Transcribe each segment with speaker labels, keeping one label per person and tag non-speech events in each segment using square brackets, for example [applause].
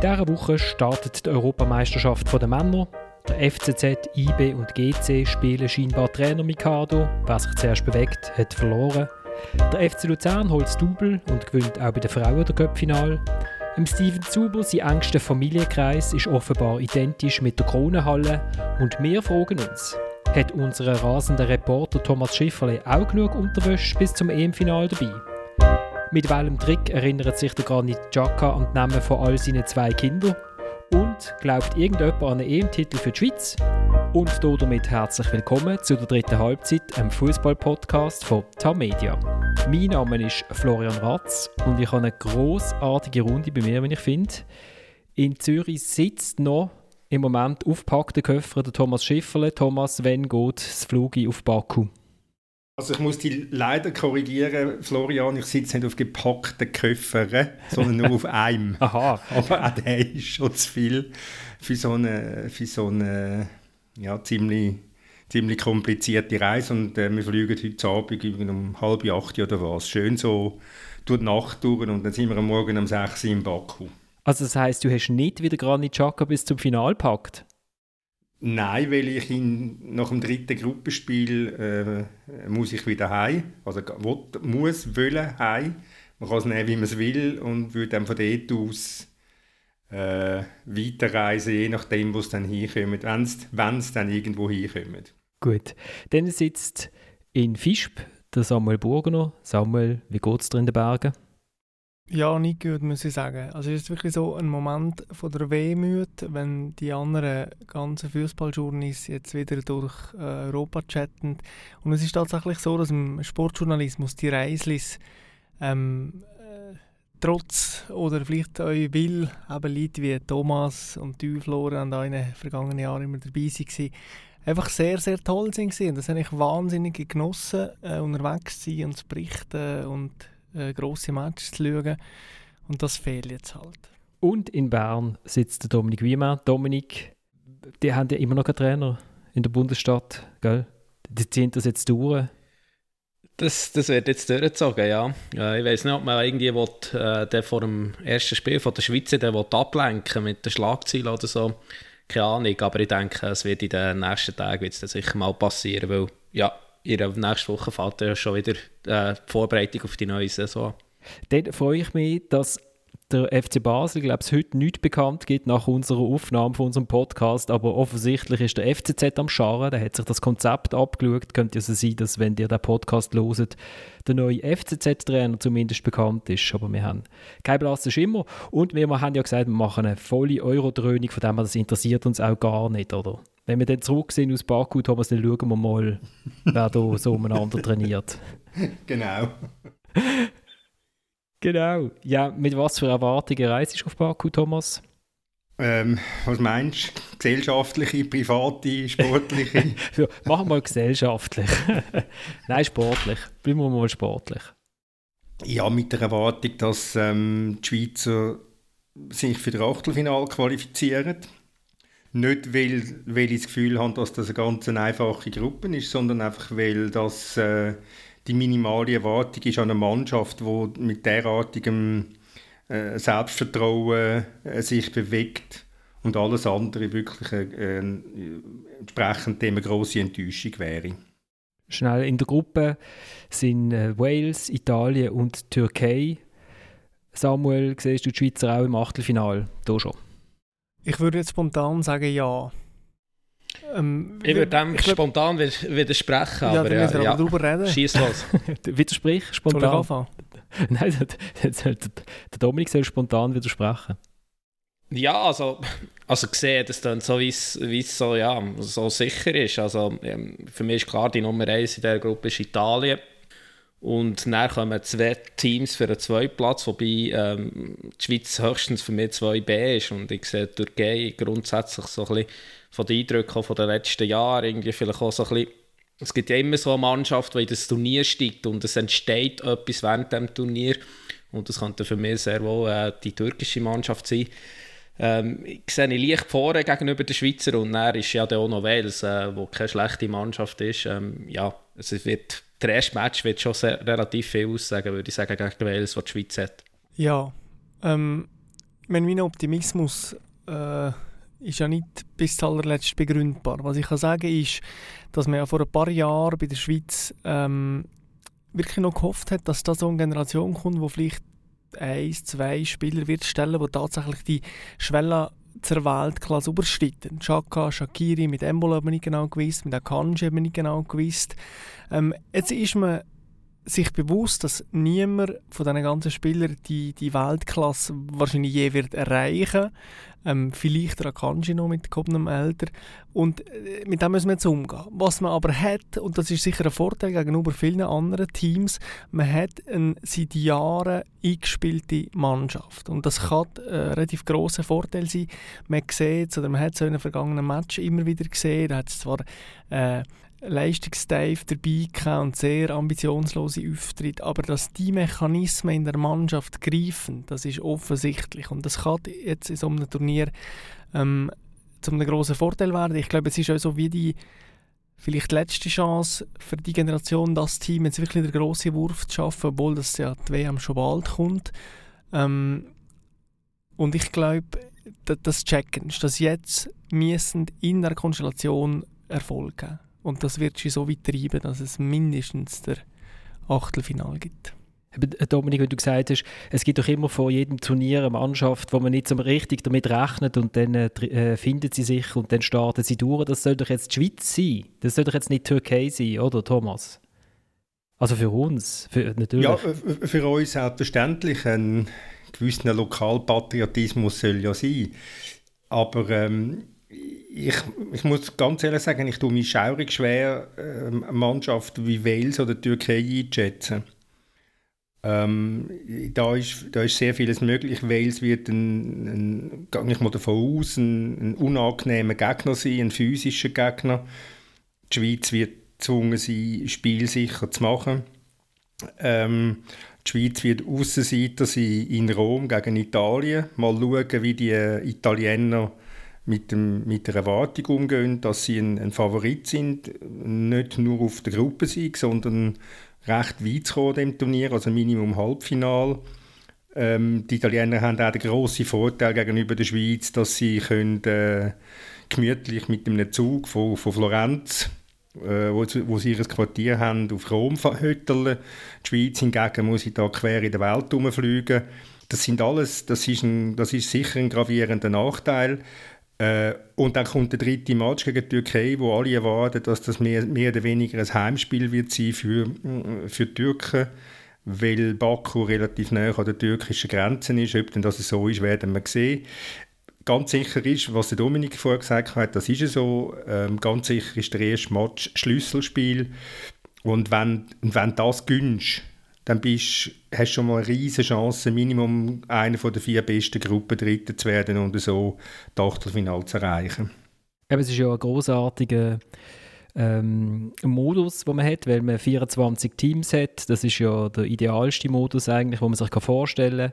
Speaker 1: In dieser Woche startet die Europameisterschaft der Männer. Der FCZ, IB und GC spielen scheinbar Trainer Mikado. Wer sich zuerst bewegt, hat verloren. Der FC Luzern holt das Double und gewinnt auch bei den Frauen der Cup-Final. Steven Zuber, sein engster Familienkreis, ist offenbar identisch mit der Kronenhalle. Und wir fragen uns, hat unser rasender Reporter Thomas Schifferle auch genug Unterwäsche bis zum EM-Final dabei? Mit welchem Trick erinnert sich der Granit Xhaka an die Namen von all seinen zwei Kindern? Und glaubt irgendjemand an einen EM-Titel für die Schweiz? Und damit herzlich willkommen zu der dritten Halbzeit, einem Fußball-Podcast von Tamedia. Mein Name ist Florian Ratz und ich habe eine großartige Runde bei mir, wenn ich finde. In Zürich sitzt noch im Moment aufgepackte Köffer der Thomas Schifferle. Thomas, wann geht das Flug auf Baku?
Speaker 2: Also ich muss dich leider korrigieren, Florian, ich sitze nicht auf gepackten Köffern, sondern nur auf einem. [laughs]
Speaker 1: Aha.
Speaker 2: Aber auch der ist schon zu viel für so eine, für so eine ja, ziemlich, ziemlich komplizierte Reise. Und äh, wir fliegen heute Abend um halb acht oder was. Schön so durch die Nacht durch und dann sind wir am Morgen um sechs in Baku.
Speaker 1: Also das heisst, du hast nicht wieder Granit Xhaka bis zum Final gepackt?
Speaker 2: Nein, weil ich ihn nach dem dritten Gruppenspiel äh, muss ich wieder heim. Also will, muss, wollen heim. Man kann es nehmen, wie man es will und würde dann von dort aus äh, weiterreisen, je nachdem, wo es dann hinkommt, wenn es dann irgendwo hinkommt.
Speaker 1: Gut, dann sitzt in Fischb der Samuel Burgener. Samuel, wie geht es dir in den Bergen?
Speaker 3: Ja, nicht gut, muss ich sagen. Also es ist wirklich so ein Moment von der Wehmut, wenn die anderen ganzen Fußballjourneys jetzt wieder durch äh, Europa chatten. Und es ist tatsächlich so, dass im Sportjournalismus die Reislis ähm, äh, trotz oder vielleicht euch will, eben Leute wie Thomas und du, Florian, in den vergangenen Jahren immer dabei waren, einfach sehr, sehr toll sind. Das habe ich wahnsinnig genossen, äh, unterwegs zu sein und zu berichten und äh, grosse Matches zu schauen. Und das fehlt jetzt halt.
Speaker 1: Und in Bern sitzt der Dominik Wiemann. Dominik, die haben ja immer noch keinen Trainer in der Bundesstadt, gell? Die ziehen das jetzt durch.
Speaker 4: Das, das wird jetzt durchgezogen, ja. Äh, ich weiß nicht, ob man irgendwie will, äh, den vor dem ersten Spiel von der Schweiz den will ablenken mit den Schlagzeilen oder so. Keine Ahnung, aber ich denke, es wird in den nächsten Tagen wird's sicher mal passieren, weil ja, in der nächsten Woche fällt ja schon wieder äh, die Vorbereitung auf die neue Saison.
Speaker 1: Dann freue ich mich, dass der FC Basel, glaube ich, heute nicht bekannt gibt nach unserer Aufnahme von unserem Podcast, aber offensichtlich ist der FCZ am Scharren, der hat sich das Konzept abgeschaut. Könnte also sein, dass, wenn ihr den Podcast loset, der neue FCZ-Trainer zumindest bekannt ist, aber wir haben keinen blassen Schimmer und wir haben ja gesagt, wir machen eine volle Euro-Dröhnung, von dem her, das interessiert uns auch gar nicht, oder? Wenn wir dann zurück sind aus Baku, Thomas, dann schauen wir mal, wer da [laughs] so umeinander trainiert.
Speaker 2: Genau.
Speaker 1: genau. Ja, mit was für Erwartungen reist du auf Baku, Thomas?
Speaker 2: Ähm, was meinst du? Gesellschaftliche, private, sportliche? [laughs]
Speaker 1: ja, machen wir mal gesellschaftlich. [laughs] Nein, sportlich. Bleiben wir mal sportlich.
Speaker 2: Ja, mit der Erwartung, dass ähm, die Schweizer sich für das Achtelfinale qualifizieren nicht, weil, weil ich das Gefühl habe, dass das eine ganz einfache Gruppe ist, sondern einfach, weil das äh, die minimale Erwartung ist an eine Mannschaft, die mit derartigem äh, Selbstvertrauen äh, sich bewegt und alles andere wirklich äh, entsprechend dem eine grosse Enttäuschung wäre.
Speaker 1: Schnell in der Gruppe sind äh, Wales, Italien und Türkei. Samuel, siehst du die Schweizer auch im Achtelfinale? Da schon.
Speaker 3: Ich würde jetzt spontan sagen, ja.
Speaker 4: Ähm, ich würde dem ich spontan widersprechen,
Speaker 3: ja,
Speaker 4: aber,
Speaker 3: ja,
Speaker 4: ja,
Speaker 3: darüber reden.
Speaker 4: Schieß los. [laughs]
Speaker 1: Widersprich spontan. [laughs] Nein, der, der, der Dominik soll spontan widersprechen.
Speaker 4: Ja, also, also gesehen, dass dann so wie es so, ja, so sicher ist. Also, ähm, für mich ist klar, die Nummer 1 in dieser Gruppe ist Italien. Und dann kommen zwei Teams für einen Zweitplatz, wobei ähm, die Schweiz höchstens für mich 2B ist. Und ich sehe die Türkei grundsätzlich so ein bisschen von den Eindrücken von den letzten Jahren irgendwie vielleicht auch so ein bisschen es gibt ja immer so eine Mannschaft, die in das Turnier steigt und es entsteht etwas während dem Turnier. Und das könnte für mich sehr wohl äh, die türkische Mannschaft sein. Ähm, ich sehe leicht vorne gegenüber den Schweizer und dann ist ja auch noch Wales, äh, wo keine schlechte Mannschaft ist. Ähm, ja, es wird der erste Match wird schon sehr, relativ viel aussagen, würde ich sagen, gegen Wales, was die Schweiz hat.
Speaker 3: Ja, ähm, mein Optimismus äh, ist ja nicht bis zuletzt begründbar. Was ich kann sagen ist, dass man ja vor ein paar Jahren bei der Schweiz ähm, wirklich noch gehofft hat, dass da so eine Generation kommt, wo vielleicht ein, zwei Spieler wird stellen, die tatsächlich die Schwelle zur Weltklasse überschreiten. Chaka, Shakiri, mit Embolo haben wir nicht genau gewusst, mit Akanji haben wir nicht genau gewusst. Ähm, jetzt ist man sich bewusst, dass niemand von diesen ganzen Spielern die, die Weltklasse wahrscheinlich je wird erreichen ähm, Vielleicht der Akanji noch mit gehobenem Alter. Und äh, mit dem müssen wir jetzt umgehen. Was man aber hat, und das ist sicher ein Vorteil gegenüber vielen anderen Teams, man hat eine seit Jahren eingespielte Mannschaft. Und das kann ein äh, relativ grosser Vorteil sein. Man sieht oder man hat es in einem vergangenen Match immer wieder gesehen, da hat es zwar äh, Leistungsdive dabei und sehr ambitionslose Auftritte, aber dass die Mechanismen in der Mannschaft greifen, das ist offensichtlich und das kann jetzt in so einem Turnier ähm, zu einem grossen Vorteil werden. Ich glaube, es ist auch so wie die vielleicht letzte Chance für die Generation, das Team jetzt wirklich den grossen Wurf zu schaffen, obwohl das ja die WM schon bald kommt. Ähm, und ich glaube, das Checken ist, dass jetzt müssen in der Konstellation Erfolg geben. Und das wird schon so weit treiben, dass es mindestens der Achtelfinal gibt.
Speaker 1: Äh, Dominik, wenn du gesagt hast, es gibt doch immer vor jedem Turnier eine Mannschaft, wo man nicht so richtig damit rechnet und dann äh, äh, findet sie sich und dann starten sie durch. Das soll doch jetzt die Schweiz sein. Das soll doch jetzt nicht die Türkei sein, oder Thomas? Also für uns, für, natürlich.
Speaker 2: Ja, für uns selbstverständlich. Ein gewisser Lokalpatriotismus soll ja sein. Aber ähm, ich, ich muss ganz ehrlich sagen, ich tue mich schaurig schwer, äh, eine Mannschaft wie Wales oder Türkei einzuschätzen. Ähm, da, ist, da ist sehr vieles möglich. Wales wird, ein, ein, ich mal davon aus, ein, ein unangenehmer Gegner sein, ein physischer Gegner. Die Schweiz wird gezwungen sein, spielsicher zu machen. Ähm, die Schweiz wird Aussenseiter sein in Rom gegen Italien. Mal schauen, wie die Italiener mit, dem, mit der Erwartung umgehen, dass sie ein, ein Favorit sind, nicht nur auf der Gruppensieg, sondern recht weit zu kommen im Turnier, also Minimum Halbfinal. Ähm, die Italiener haben auch den grossen Vorteil gegenüber der Schweiz, dass sie können, äh, gemütlich mit einem Zug von, von Florenz, äh, wo, wo sie ihr Quartier haben, auf Rom hütteln. Die Schweiz hingegen muss sie da quer in der Welt herumfliegen. Das sind alles, das ist, ein, das ist sicher ein gravierender Nachteil. Äh, und dann kommt der dritte Match gegen die Türkei, wo alle erwarten, dass das mehr, mehr oder weniger ein Heimspiel wird sein für, äh, für die Türken, weil Baku relativ nah an der türkischen Grenze ist. Ob denn das so ist, werden wir sehen. Ganz sicher ist, was der Dominik vorher gesagt hat, das ist so. Ähm, ganz sicher ist der erste Match Schlüsselspiel. Und wenn, wenn das gönnst, dann bist, hast du schon mal eine riesige Chance, Minimum einer der vier besten Gruppen Dritten zu werden und so das Achtelfinale zu erreichen.
Speaker 1: Eben, es ist ja ein großartiger ähm, Modus, den man hat, weil man 24 Teams hat. Das ist ja der idealste Modus eigentlich, den man sich vorstellen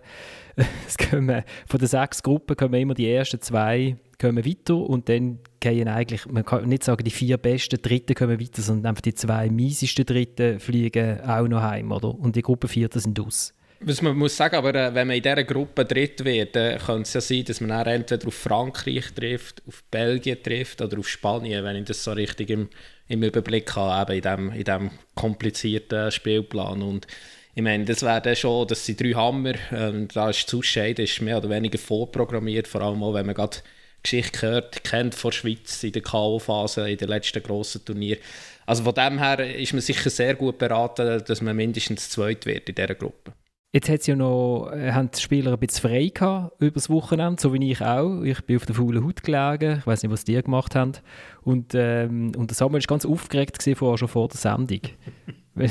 Speaker 1: kann. [laughs] Von den sechs Gruppen kommen immer die ersten zwei kommen weiter und dann gehen eigentlich, man kann nicht sagen, die vier besten Dritten kommen weiter, sondern einfach die zwei miesesten Dritten fliegen auch noch heim, oder? Und die Gruppe Vierten sind aus.
Speaker 4: Was man muss sagen, aber äh, wenn man in dieser Gruppe dritt wird, könnte es ja sein, dass man dann entweder auf Frankreich trifft, auf Belgien trifft oder auf Spanien, wenn ich das so richtig im, im Überblick habe, eben in diesem in dem komplizierten Spielplan. Und ich meine, das wäre dann schon, das sind drei Hammer, ähm, da ist das Ausscheiden ist mehr oder weniger vorprogrammiert, vor allem auch, wenn man gerade Geschichte gehört, kennt von der Schweiz in der K.O.-Phase, in den letzten grossen Turnier. Also von dem her ist man sicher sehr gut beraten, dass man mindestens zweit wird in dieser Gruppe.
Speaker 1: Jetzt hat ja noch, äh, haben die Spieler ein bisschen frei gehabt über das Wochenende, so wie ich auch. Ich bin auf der faulen Haut gelegen. Ich weiß nicht, was die gemacht haben. Und, ähm, und der Samuel war ganz aufgeregt gewesen, vorher schon vor der Sendung. [laughs] weil,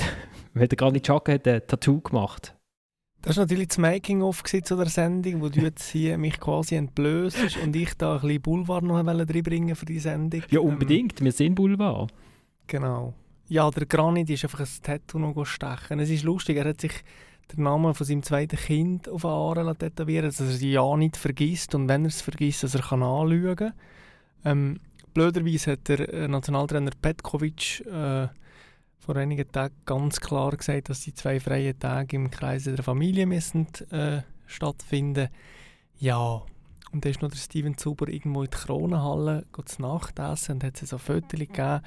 Speaker 1: weil der Granit Xhaka hat ein Tattoo gemacht.
Speaker 3: Das war natürlich das Making-of zu der Sendung, wo du jetzt hier mich quasi entblößt und ich da ein bisschen Boulevard noch reinbringen für die Sendung.
Speaker 1: Ja, unbedingt. Ähm, wir sind Boulevard.
Speaker 3: Genau. Ja, der Granit ist einfach ein Tattoo noch stechen. Es ist lustig, er hat sich den Namen von seinem zweiten Kind auf den Arm tätowieren, dass er sie ja nicht vergisst und wenn er es vergisst, dass er kann anschauen kann. Ähm, blöderweise hat der äh, Nationaltrainer Petkovic äh, vor einigen Tagen ganz klar gesagt, dass die zwei freien Tage im Kreise der Familie müssen, äh, stattfinden Ja, und da ist noch der Steven Zuber irgendwo in die Kronenhalle zu Nacht essen und hat es so Fotos gegeben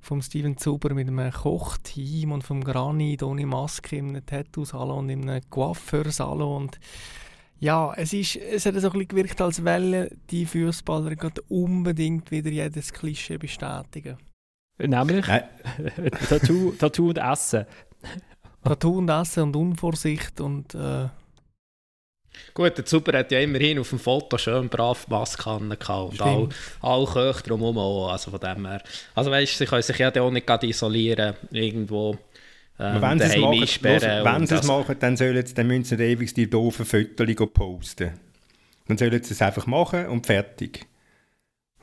Speaker 3: vom Steven Zuber mit einem Kochteam und vom Granit ohne Maske in einem Tattoo-Salon und in einem Coiffeur-Salon und ja, es, ist, es hat so ein bisschen gewirkt, als wollen die Fußballer unbedingt wieder jedes Klischee bestätigen.
Speaker 1: Nämlich Tattoo, Tattoo und Essen.
Speaker 3: Tattoo und Essen und Unvorsicht und äh,
Speaker 4: Gut, der Zuber hat ja immerhin auf dem Foto schön brav Maske gehabt und all, all Köche drumherum auch, also von dem her. Also weißt sie können sich ja auch nicht isolieren irgendwo.
Speaker 2: Ähm, wenn sie es machen, los, wenn sie es machen, dann, sollen sie, dann müssen sie ewig die doofen Fotos posten. Dann sollen sie es einfach machen und fertig.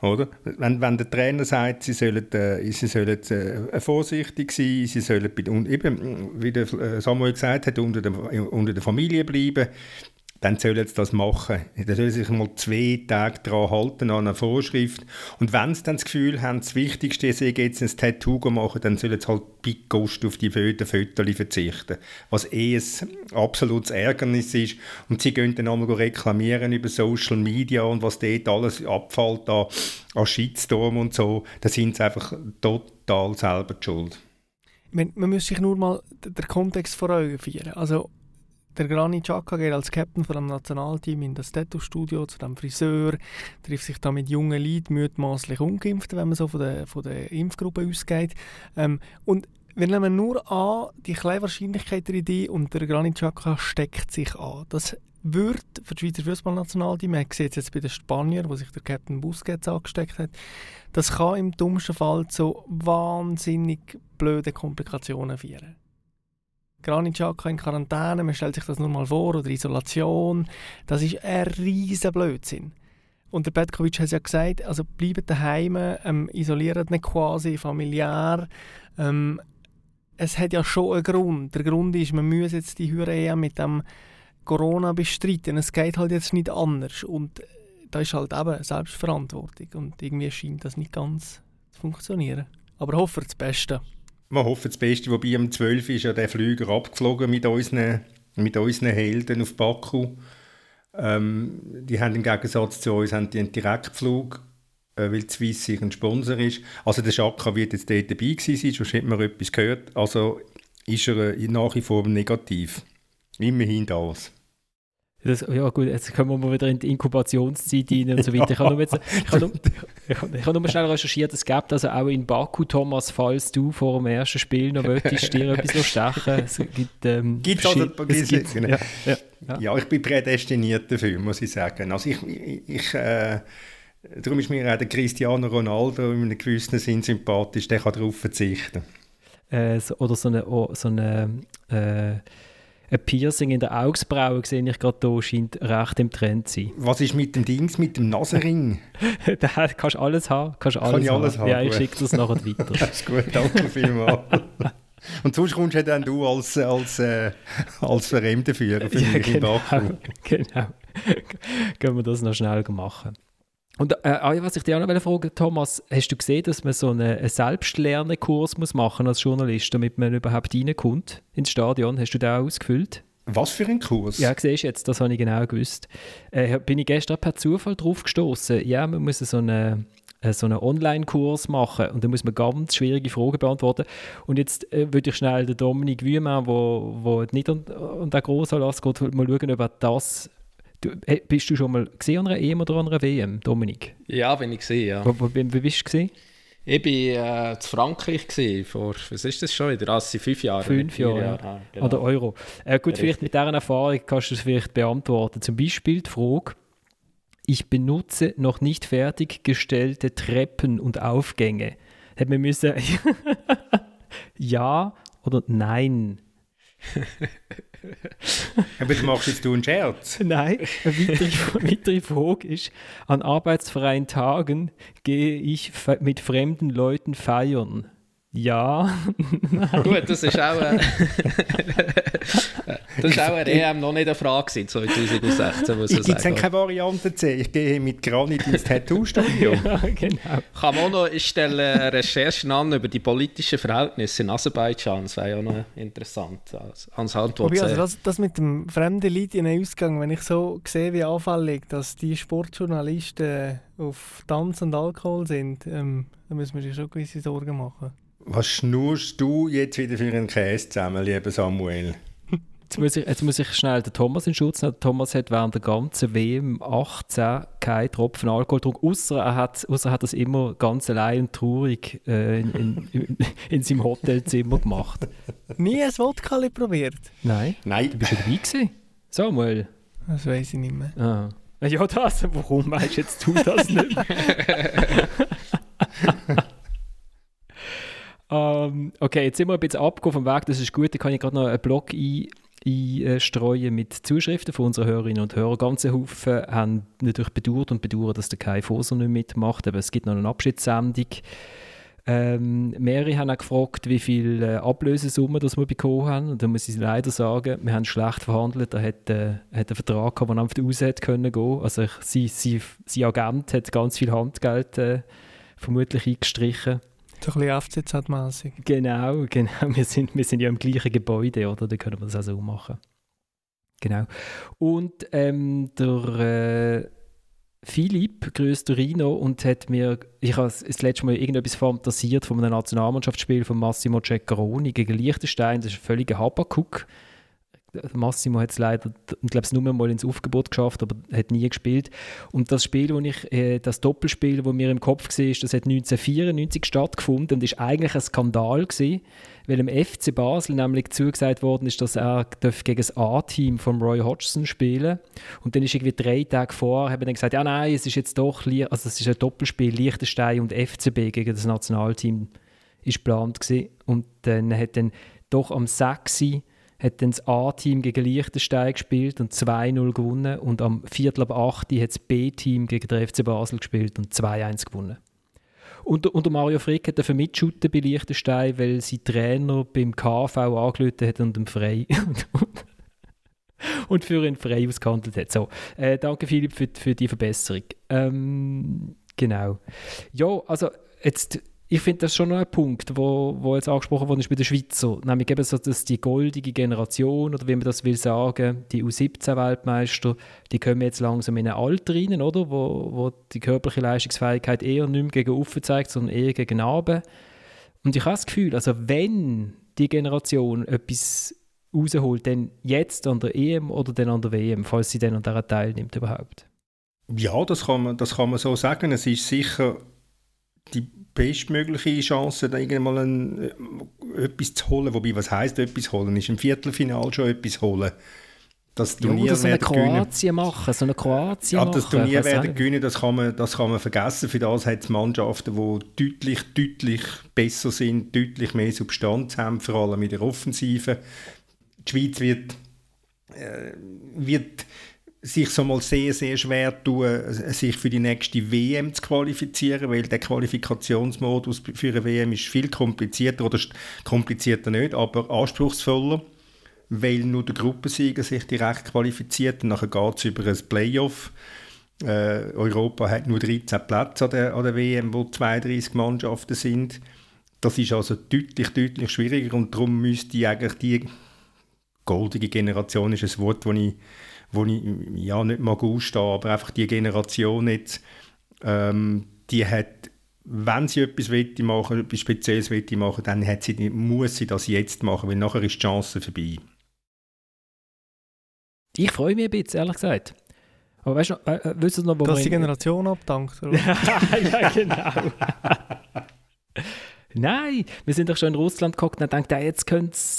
Speaker 2: Oder? Wenn, wenn der Trainer sagt, sie sollen, äh, sie sollen äh, vorsichtig sein, sie sollen, und eben, wie der äh, Samuel gesagt hat, unter der, unter der Familie bleiben, dann sollen sie das machen. Dann sollen sich mal zwei Tage daran halten, an einer Vorschrift. Und wenn sie dann das Gefühl haben, das Wichtigste ist, jetzt ein Tattoo machen, dann sollen sie halt bei Ghost auf die Fotos verzichten. Was eh ein absolutes Ärgernis ist. Und sie gehen dann einmal reklamieren über Social Media und was dort alles abfällt an, an Shitstorm und so. Da sind sie einfach total selber die schuld.
Speaker 3: Man, man muss sich nur mal den Kontext vor Augen führen. Also der Granit Xhaka geht als Captain von dem Nationalteam in das Tattoo-Studio zu dem Friseur, trifft sich da mit jungen Leuten, mutmaßlich ungeimpft, wenn man so von der, von der Impfgruppe ausgeht. Ähm, und wir nehmen nur an, die kleine Wahrscheinlichkeit der Idee und der Granit Xhaka steckt sich an. Das wird für die Schweizer Fußballnationalteam, man sieht es jetzt bei den Spaniern, wo sich der Captain Busquets angesteckt hat, das kann im dümmsten Fall zu wahnsinnig blöden Komplikationen führen. Granit Xhaka in Quarantäne, man stellt sich das nur mal vor, oder Isolation, das ist ein riesen Blödsinn. Und der Petkovic hat ja gesagt, also bleibt daheim, ähm, isoliert nicht quasi familiär. Ähm, es hat ja schon einen Grund. Der Grund ist, man muss jetzt die Hürde eher mit dem Corona bestreiten. Es geht halt jetzt nicht anders. Und da ist halt eben Selbstverantwortung. Und irgendwie scheint das nicht ganz zu funktionieren. Aber hoffe das Beste
Speaker 2: wir hoffen das Beste, wobei am 12. ist ja der Flüger abgeflogen mit unseren, mit unseren Helden auf Baku. Ähm, die haben im Gegensatz zu uns haben die einen Direktflug, äh, weil Swiss ein Sponsor ist. Also der Schaka wird jetzt dort dabei gewesen sein, sonst hätte man etwas gehört. Also ist er äh, nach wie vor negativ. Immerhin das.
Speaker 1: Das, ja gut, jetzt kommen wir mal wieder in die Inkubationszeit rein und so weiter. Ich habe nur, jetzt, ich habe nur, ich habe nur schnell recherchiert, es gibt also auch in Baku, Thomas, falls du vor dem ersten Spiel noch möchtest, dir [laughs] etwas stechen. Es gibt, ähm,
Speaker 2: gibt's also, es gibt, ja, ja, ja. ja, ich bin prädestiniert dafür, muss ich sagen. Also ich, ich, ich äh, darum ist mir auch der Cristiano Ronaldo in einem gewissen Sinn sympathisch, der kann darauf verzichten.
Speaker 1: Äh, so, oder so eine, oh, so eine äh, ein Piercing in der Augsbraue sehe ich gerade hier, scheint recht im Trend zu sein.
Speaker 2: Was ist mit dem Dings, mit dem Nasenring? [laughs]
Speaker 1: da kannst du alles haben. Kannst alles Kann ich alles haben? Ja, ich schicke das nachher weiter. [laughs]
Speaker 2: das ist gut, danke vielmals. [laughs] Und sonst kommst du dann du als, als, äh, als Fremdenführer für ja, mich
Speaker 1: genau, genau. Können wir das noch schnell machen. Und äh, ah, was ich dir auch noch fragen Thomas, hast du gesehen, dass man so einen, einen Selbstlernkurs muss machen als Journalist, damit man überhaupt reinkommt ins Stadion? Hast du den auch ausgefüllt?
Speaker 2: Was für ein Kurs?
Speaker 1: Ja, siehst jetzt, das habe ich genau gewusst. Äh, bin ich gestern per Zufall drauf gestoßen. Ja, man muss so einen, äh, so einen Online-Kurs machen und da muss man ganz schwierige Fragen beantworten. Und jetzt äh, würde ich schnell den Dominik Wühlmann, der wo, wo nicht an, an den Grossanlass geht, mal schauen, ob er das Du, bist du schon mal gesehen an einer EM oder an einer WM, Dominik?
Speaker 4: Ja, bin ich gesehen, ja.
Speaker 1: Wo, wo, wie bist du gesehen?
Speaker 4: Ich war äh, zu Frankreich gewesen, vor, was ist das schon wieder? Also fünf Jahre.
Speaker 1: Fünf Jahre, Jahre. Ja. genau. Oder Euro. Äh, gut, vielleicht mit dieser Erfahrung kannst du es vielleicht beantworten. Zum Beispiel die Frage, ich benutze noch nicht fertiggestellte Treppen und Aufgänge. Hätte man müssen [laughs] ja oder nein [laughs]
Speaker 2: Aber du machst jetzt du einen Scherz. [laughs]
Speaker 1: Nein, eine weitere, weitere Frage ist, an arbeitsfreien Tagen gehe ich mit fremden Leuten feiern. Ja. [laughs]
Speaker 4: Gut, das ist auch. Äh, Das war auch eine EM noch nicht eine Frage 2016, muss
Speaker 2: ich Gibt es keine Variante C? Ich gehe mit Granit ins Tattoo-Studio. [laughs]
Speaker 1: ja, genau.
Speaker 4: Kann man auch noch, ich stelle Recherchen an über die politischen Verhältnisse in Aserbaidschan. Das wäre ja noch interessant als, als Antwort.
Speaker 3: Also das, das mit dem fremden Leid in Ausgang, wenn ich so sehe, wie auffällig, dass die Sportjournalisten auf Tanz und Alkohol sind, ähm, dann müssen wir sich schon gewisse Sorgen machen.
Speaker 2: Was schnurst du jetzt wieder für einen Käse zusammen, lieber Samuel?
Speaker 1: Jetzt muss, ich, jetzt muss ich schnell den Thomas in Schutz nehmen. Thomas hat während der ganzen WM 18 keinen Tropfen Alkohol getrunken, außer er hat, außer er hat das immer ganz allein und traurig äh, in, in, in, in, seinem Hotelzimmer gemacht.
Speaker 3: Nie ein Wodka probiert?
Speaker 1: Nein.
Speaker 2: Nein.
Speaker 1: Du bist ja dabei gewesen. Samuel?
Speaker 3: Das weiß ich nicht mehr.
Speaker 1: Ah. Ja, das. Warum weißt jetzt du das nicht? um, [laughs] ähm, okay, jetzt sind wir ein bisschen abgekommen vom Weg. Das ist gut. Da kann ich gerade noch einen Blog ein, einstreuen mit Zuschriften von unseren Hörerinnen und Hörern. Ganze Haufen haben natürlich bedauert und bedauert, dass der Kai Foser nicht mitmacht. Aber es gibt noch eine Abschiedssendung ähm, mehrere haben auch gefragt, wie viel äh, Ablösesumme das wir bekommen haben. Und da muss ich leider sagen, wir haben schlecht verhandelt. Er hat, äh, einen Vertrag gehabt, der einfach raus hätte können gehen. Also ich, sie, sie, sein Agent hat ganz viel Handgeld äh, vermutlich eingestrichen.
Speaker 3: So ein bisschen FCZ-mässig.
Speaker 1: Genau, genau. Wir sind, wir sind ja im gleichen Gebäude, oder? Da können wir das auch so machen. Genau. Und ähm, der äh, Philipp grüßt Rino und hat mir, ich habe das letzte Mal irgendetwas fantasiert von einem Nationalmannschaftsspiel von Massimo Ceccaroni gegen Liechtenstein. Das ist ein völliger Habakuk. Massimo hat es leider, glaube, es nur mal ins Aufgebot geschafft, aber hat nie gespielt. Und das Spiel, wo ich, äh, das Doppelspiel, das mir im Kopf war, das hat 1994 stattgefunden und ist eigentlich ein Skandal gewesen, weil im FC Basel nämlich zugesagt worden ist, dass er gegen das A-Team von Roy Hodgson spielen Und dann ist irgendwie drei Tage vor, haben dann gesagt, ja nein, es ist jetzt doch, also es ist ein Doppelspiel, Liechtenstein und FCB gegen das Nationalteam ist geplant gewesen. Und dann hat dann doch am 6 hat dann das A-Team gegen Liechtenstein gespielt und 2-0 gewonnen. Und am Viertel ab 8 hat das B-Team gegen den FC Basel gespielt und 2-1 gewonnen. Und, und Mario Frick hat dafür mitschuten bei Liechtenstein, weil sein Trainer beim KV angelötet hat und ihm frei [laughs] und für ihn frei ausgehandelt hat. So, äh, danke Philipp für, für die Verbesserung. Ähm, genau. Ja, also jetzt ich finde das schon noch ein Punkt, wo, wo jetzt angesprochen worden ist bei den Schweizer, nämlich eben so, dass die goldige Generation, oder wie man das will sagen, die U17-Weltmeister, die kommen jetzt langsam in ein Alter rein, oder, wo, wo die körperliche Leistungsfähigkeit eher nicht mehr gegen offen zeigt, sondern eher gegen Abend. Und ich habe das Gefühl, also wenn die Generation etwas rausholt, dann jetzt an der EM oder dann an der WM, falls sie dann an dieser teilnimmt überhaupt.
Speaker 2: Ja, das kann man, das kann man so sagen. Es ist sicher die bestmögliche Chance, da irgendwann ein, äh, etwas zu holen. Wobei, was heisst etwas holen? Ist im Viertelfinal schon etwas holen.
Speaker 1: Das Turnier ja, so eine Kroatien machen, so eine Kroatien
Speaker 2: ja, das Turnier werden gewinnen, das kann, man, das kann man vergessen. Für das hat es Mannschaften, die deutlich, deutlich besser sind, deutlich mehr Substanz haben, vor allem in der Offensive. Die Schweiz wird, äh, wird sich so mal sehr, sehr schwer tun, sich für die nächste WM zu qualifizieren, weil der Qualifikationsmodus für eine WM ist viel komplizierter, oder komplizierter nicht, aber anspruchsvoller, weil nur der Gruppensieger sich direkt qualifiziert und nachher geht es über ein Playoff. Äh, Europa hat nur 13 Plätze an der, an der WM, wo 32 Mannschaften sind. Das ist also deutlich, deutlich schwieriger und darum müsste eigentlich die goldige Generation, ist ein Wort, das ich wo ich ja nicht mag ausstehen, aber einfach die Generation jetzt, ähm, die hat, wenn sie etwas machen etwas Spezielles machen dann hat sie, muss sie das jetzt machen, weil nachher ist die Chance vorbei.
Speaker 1: Ich freue mich ein bisschen, ehrlich gesagt. Aber weißt du, äh, äh willst du noch,
Speaker 3: wo Dass die Generation abdankt, [laughs]
Speaker 1: ja, genau. [laughs] Nein, wir sind doch schon in Russland geguckt und haben gedacht, jetzt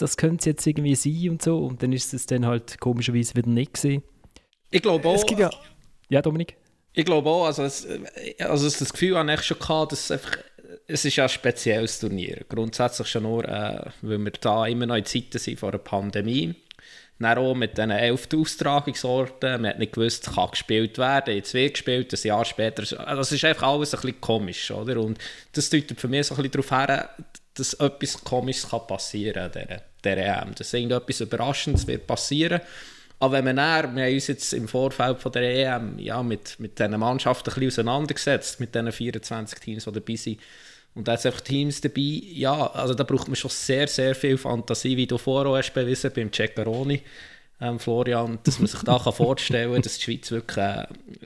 Speaker 1: das könnte es jetzt irgendwie sein und so. Und dann ist es dann halt komischerweise wieder nicht gewesen.
Speaker 4: Ich glaube auch...
Speaker 1: Es gibt ja... Ja, Dominik?
Speaker 4: Ich glaube auch, also, es, also das Gefühl habe ich schon gehabt, dass es einfach... Es ist ja ein spezielles Turnier. Grundsätzlich schon nur, äh, weil wir da immer noch in Zeiten sind vor einer Pandemie. Dann auch mit diesen elf Austragungsorten. Man hat nicht gewusst, es kann gespielt werden. Jetzt wird gespielt, ein Jahr später. Also das ist einfach alles ein bisschen komisch. Oder? Und das deutet für mich so ein bisschen darauf her, dass etwas Komisches kann passieren kann der EM. Dass irgendetwas Überraschendes wird passieren. Aber wenn man dann, wir haben uns jetzt im Vorfeld von der EM ja, mit, mit diesen Mannschaften ein bisschen auseinandergesetzt, mit diesen 24 Teams, die dabei sind, und da sind einfach Teams dabei, ja, also da braucht man schon sehr, sehr viel Fantasie, wie du vorher hast bewiesen beim Ceccaroni, ähm, Florian, dass man sich da kann vorstellen kann, dass die Schweiz wirklich äh,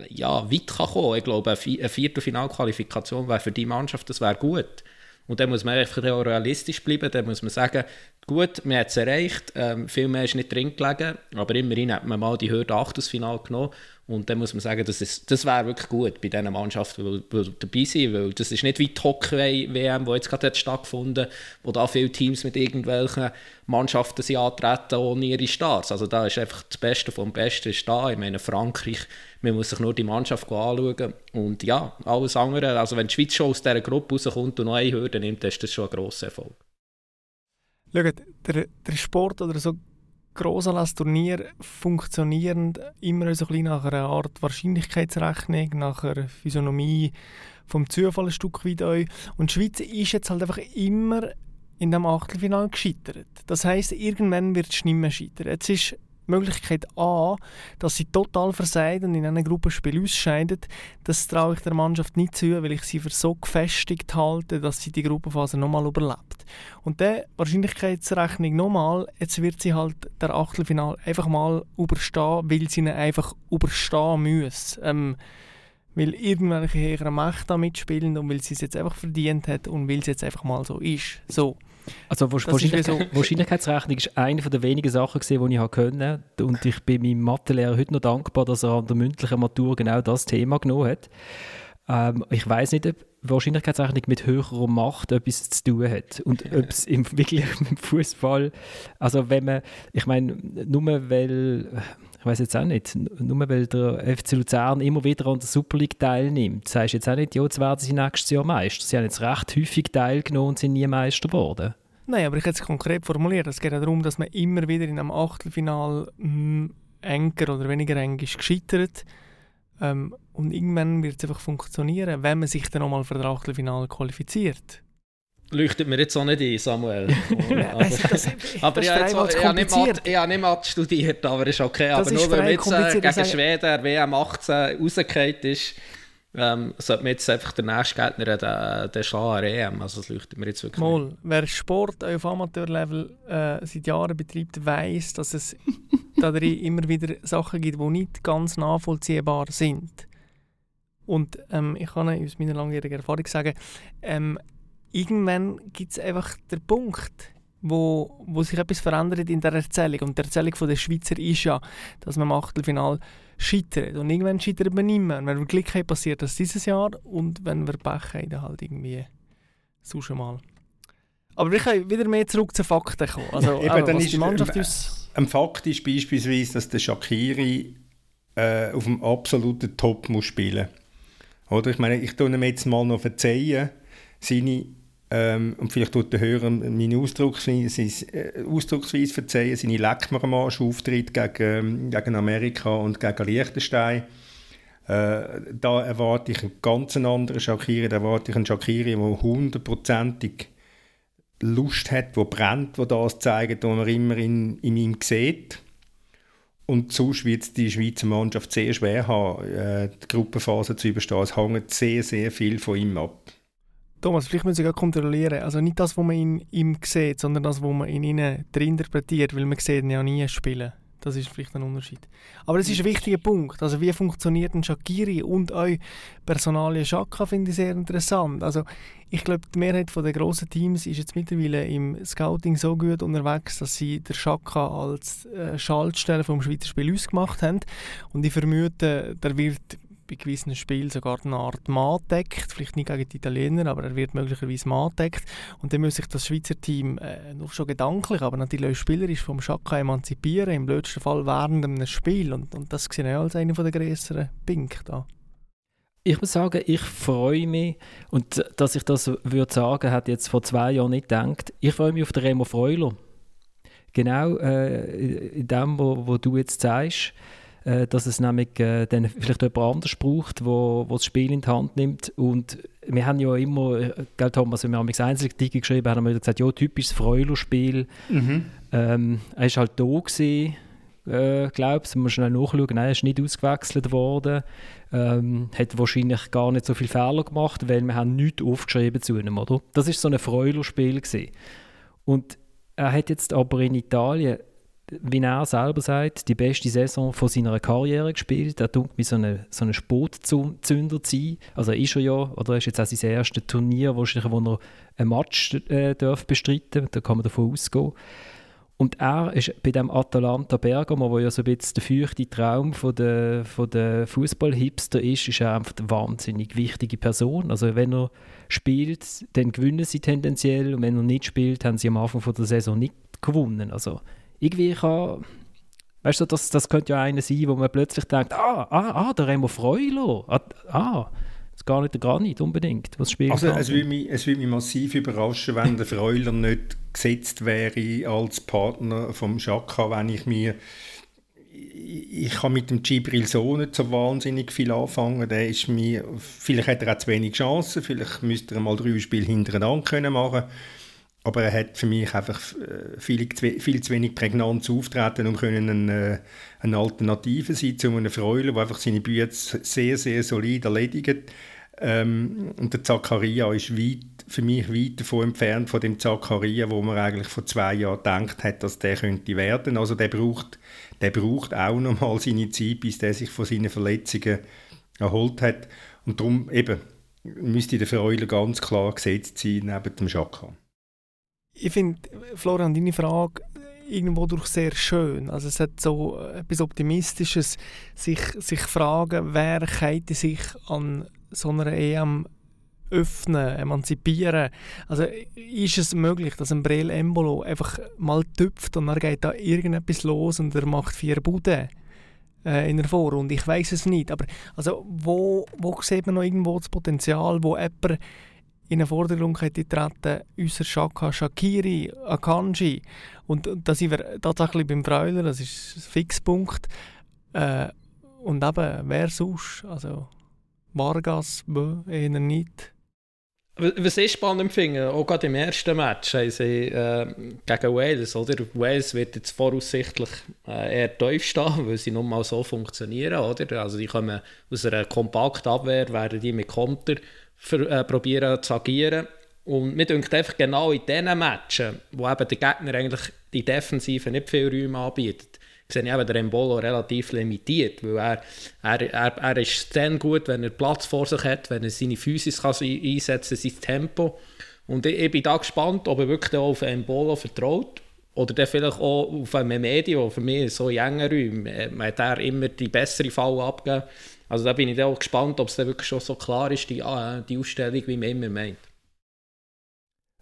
Speaker 4: ja, weit kann kommen. Ich glaube, eine Viertelfinalqualifikation wäre für die Mannschaft, das wäre gut. Und dann muss man einfach auch realistisch bleiben, dann muss man sagen, gut, man hat es erreicht, ähm, viel mehr ist nicht drin gelegen, aber immerhin hat man mal die Hürde Achtelfinale genommen und dann muss man sagen, das, das wäre wirklich gut bei diesen Mannschaften, die, die dabei sind, weil das ist nicht wie die Hockey-WM, die jetzt gerade stattgefunden wo da viele Teams mit irgendwelchen Mannschaften sind antreten ohne ihre Stars. Also da ist einfach das Beste vom Besten ist da. Ich meine, Frankreich, man muss sich nur die Mannschaft anschauen und ja, alles andere, also wenn die Schweiz schon aus dieser Gruppe rauskommt und noch eine Hürde nimmt, ist das schon ein grosser Erfolg.
Speaker 3: Schaut, der, der Sport oder so Grossanlass-Turnier funktionieren immer so ein nach einer Art Wahrscheinlichkeitsrechnung, nach einer Physiognomie vom Zufall ein Stück weit auch. Und die Schweiz ist jetzt halt einfach immer in dem Achtelfinale gescheitert. Das heißt, irgendwann wird es nicht mehr scheitern. Jetzt ist Möglichkeit A, dass sie total versagt und in einem Gruppenspiel ausscheidet, das traue ich der Mannschaft nicht zu, weil ich sie für so gefestigt halte, dass sie die Gruppenphase nochmal überlebt. Und der Wahrscheinlichkeitsrechnung nochmal, jetzt wird sie halt der Achtelfinal einfach mal überstehen, weil sie ihn einfach überstehen muss. Ähm, weil irgendwelche höheren Mächte mitspielen und weil sie es jetzt einfach verdient hat und weil es jetzt einfach mal so ist. So.
Speaker 1: Also Wahrscheinlich so. Wahrscheinlichkeitsrechnung ist eine der wenigen Sachen, die ich können und ich bin meinem Mathelehrer heute noch dankbar, dass er an der mündlichen Matur genau das Thema genommen hat. Ähm, ich weiß nicht, ob Wahrscheinlichkeitsrechnung mit höherer Macht etwas zu tun hat und ob es im, [laughs] wirklich im Fußball, also wenn man, ich meine, nur weil ich weiß jetzt auch nicht, nur weil der FC Luzern immer wieder an der Super League teilnimmt, sagst du jetzt auch nicht, ja, jetzt werden sie nächstes Jahr Meister. Sie haben jetzt recht häufig teilgenommen und sind nie Meister geworden.
Speaker 3: Nein, aber ich hätte es konkret formuliert. Es geht ja darum, dass man immer wieder in einem Achtelfinal hm, enger oder weniger eng ist gescheitert. Ähm, und irgendwann wird es einfach funktionieren, wenn man sich dann nochmal für das Achtelfinal qualifiziert
Speaker 4: leuchtet mir jetzt auch nicht ein, Samuel. [laughs] aber, das, [laughs] aber ich, habe ich, nicht Mat, ich habe nicht Mathe studiert, aber ist okay. Das aber nur weil jetzt äh, gegen Schweden der WM 18 rausgefallen ist, ähm, sollte man jetzt einfach den nächsten Gegner den, den schlagen EM. Also das leuchtet mir jetzt wirklich
Speaker 3: Mal. Wer Sport auf Amateurlevel äh, seit Jahren betreibt, weiß, dass es [laughs] da immer wieder Sachen gibt, die nicht ganz nachvollziehbar sind. Und ähm, ich kann aus meiner langjährigen Erfahrung sagen, ähm, irgendwann gibt es einfach den Punkt, wo, wo sich etwas verändert in der Erzählung. Und die Erzählung der Schweizer ist ja, dass man im Achtelfinal scheitert. Und irgendwann scheitert man nicht mehr. wenn wir Glück haben, passiert das dieses Jahr. Und wenn wir Pech haben, dann halt irgendwie so schon mal. Aber wir können wieder mehr zurück zu Fakten kommen. Also,
Speaker 2: Eben, dann ist die Mannschaft ist... Ein Fakt ist beispielsweise, dass der Shakiri äh, auf dem absoluten Top muss spielen muss. Ich meine, ich tue ihm jetzt mal noch verzeihen, seine ähm, und vielleicht tut der Hörer meine Ausdrucksweise, äh, Ausdrucksweise verzeihen, seine Leckmermarsch-Auftritt gegen, gegen Amerika und gegen Liechtenstein. Äh, da erwarte ich einen ganz anderen Shakiri, da erwarte ich einen Shakiri, der hundertprozentig Lust hat, der brennt, der das zeigt, was man immer in, in ihm sieht. Und sonst wird die Schweizer Mannschaft sehr schwer haben, äh, die Gruppenphase zu überstehen. Es hängt sehr, sehr viel von ihm ab.
Speaker 3: Thomas, vielleicht müssen Sie kontrollieren. Also nicht das, was man in ihm sieht, sondern das, was man in ihnen interpretiert, weil man sieht ihn ja nie spielen. Das ist vielleicht ein Unterschied. Aber es ist ein wichtiger Punkt. Also wie funktioniert ein Shakiri und auch Personalie Shaka finde ich sehr interessant. Also ich glaube, die Mehrheit der grossen Teams ist jetzt mittlerweile im Scouting so gut unterwegs, dass sie der Shaka als äh, Schaltstelle vom Schweizer Spiel ausgemacht haben. Und ich vermute, der wird bei gewissen Spielen sogar eine Art Mann deckt, vielleicht nicht gegen die Italiener, aber er wird möglicherweise Mann deckt. Und dann muss sich das Schweizer Team äh, nur schon gedanklich, aber natürlich spielerisch vom Schaka emanzipieren, im blödsten Fall während einem Spiel. Und, und das sehe ich als einer der größeren Pink da.
Speaker 1: Ich muss sagen, ich freue mich, und dass ich das würde sagen, hat jetzt vor zwei Jahren nicht gedacht, ich freue mich auf den Remo Freuler. Genau äh, in dem, wo, wo du jetzt sagst, äh, dass es nämlich äh, dann vielleicht jemand anders braucht, wo, wo das Spiel in die Hand nimmt. Und wir haben ja immer, gell, Thomas, wenn wir am Einzelartikel geschrieben haben, haben wir gesagt, ja, typisches Freuler-Spiel. Mhm. Ähm, er war halt da gewesen, äh, glaube ich. Man schnell nachschauen, nein, er ist nicht ausgewechselt worden. Ähm, hat wahrscheinlich gar nicht so viele Fehler gemacht, weil wir haben nichts aufgeschrieben zu ihm, oder? Das ist so ein Freuler-Spiel Und er hat jetzt aber in Italien wie er selber sagt, die beste Saison von seiner Karriere gespielt. Er tut wie so ein so eine Spotzünder sein. Also ist er ja, oder er ist jetzt auch sein erstes Turnier, wo er ein Match äh, darf da kann man davon ausgehen. Und er ist bei dem Atalanta Bergamo, wo ja so ein bisschen der feuchte Traum von der, von der Fußballhipster ist, ist er einfach eine wahnsinnig wichtige Person. Also wenn er spielt, dann gewinnen sie tendenziell und wenn er nicht spielt, haben sie am Anfang von der Saison nicht gewonnen. Also irgendwie kann, weißt du, das, das könnte ja einer sein, wo man plötzlich denkt, ah, ah, ah der Remo Freulo, ah, ah das ist gar nicht der Granit unbedingt, was spielt
Speaker 2: Also es würde, mich, es würde mich massiv überraschen, wenn der Freuler nicht gesetzt wäre als Partner vom Schaka, wenn ich mir ich kann mit dem Gibril so nicht so wahnsinnig viel anfangen. Der ist mir, vielleicht hat er auch zu wenig Chancen, vielleicht müsste er mal drei Spiele hintereinander können machen aber er hat für mich einfach äh, viel, viel zu wenig prägnant auftreten, um können eine, äh, eine Alternative sein zu einem Freuler, der einfach seine Bücher sehr, sehr solid erledigt. Ähm, und der Zakaria ist weit, für mich weit davon entfernt von dem Zakaria, wo man eigentlich vor zwei Jahren gedacht hat, dass der könnte werden. Also der braucht, der braucht auch noch mal seine Zeit, bis der sich von seinen Verletzungen erholt hat. Und darum eben müsste der Freuler ganz klar gesetzt sein neben dem Schaka
Speaker 3: ich finde, Florian, deine Frage irgendwo durch sehr schön. Also es hat so etwas Optimistisches, sich, sich fragen, wer könnte sich an so einer EM öffnen, emanzipieren. Also ist es möglich, dass ein Brel Embolo einfach mal tüpft und dann geht da irgendetwas los und er macht vier Bude äh, in der Vorrunde? Ich weiß es nicht, aber also wo, wo sieht man noch irgendwo das Potenzial, wo jemand in eine Forderung hätte treten, unser Shaka Shakiri, Akanji. Und da sind wir tatsächlich beim Freuler, das ist ein Fixpunkt. Äh, und eben, wer sonst? Also Vargas, bö, eher nicht.
Speaker 4: Was ich spannend finde, auch gerade im ersten Match haben sie, äh, gegen Wales, oder? Wales wird jetzt voraussichtlich äh, eher tief stehen, weil sie nun mal so funktionieren, oder? Also die kommen aus einer kompakten Abwehr, werden die mit Konter für, äh, probieren zu agieren. Und mir denkt einfach genau in diesen Matchen, wo eben der Gegner eigentlich die Defensive nicht viel Räume anbietet, sehe ich eben den Embolo relativ limitiert, weil er, er, er, er ist dann gut, wenn er Platz vor sich hat, wenn er seine Physis kann einsetzen kann, sein Tempo. Und ich, ich bin da gespannt, ob er wirklich auf Embolo vertraut oder dann vielleicht auch auf einem Medium, für mich so in engen Räumen, man hat er immer die bessere Falle abgegeben also da bin ich auch gespannt, ob es wirklich schon so klar ist, die, äh, die Ausstellung, wie man immer meint.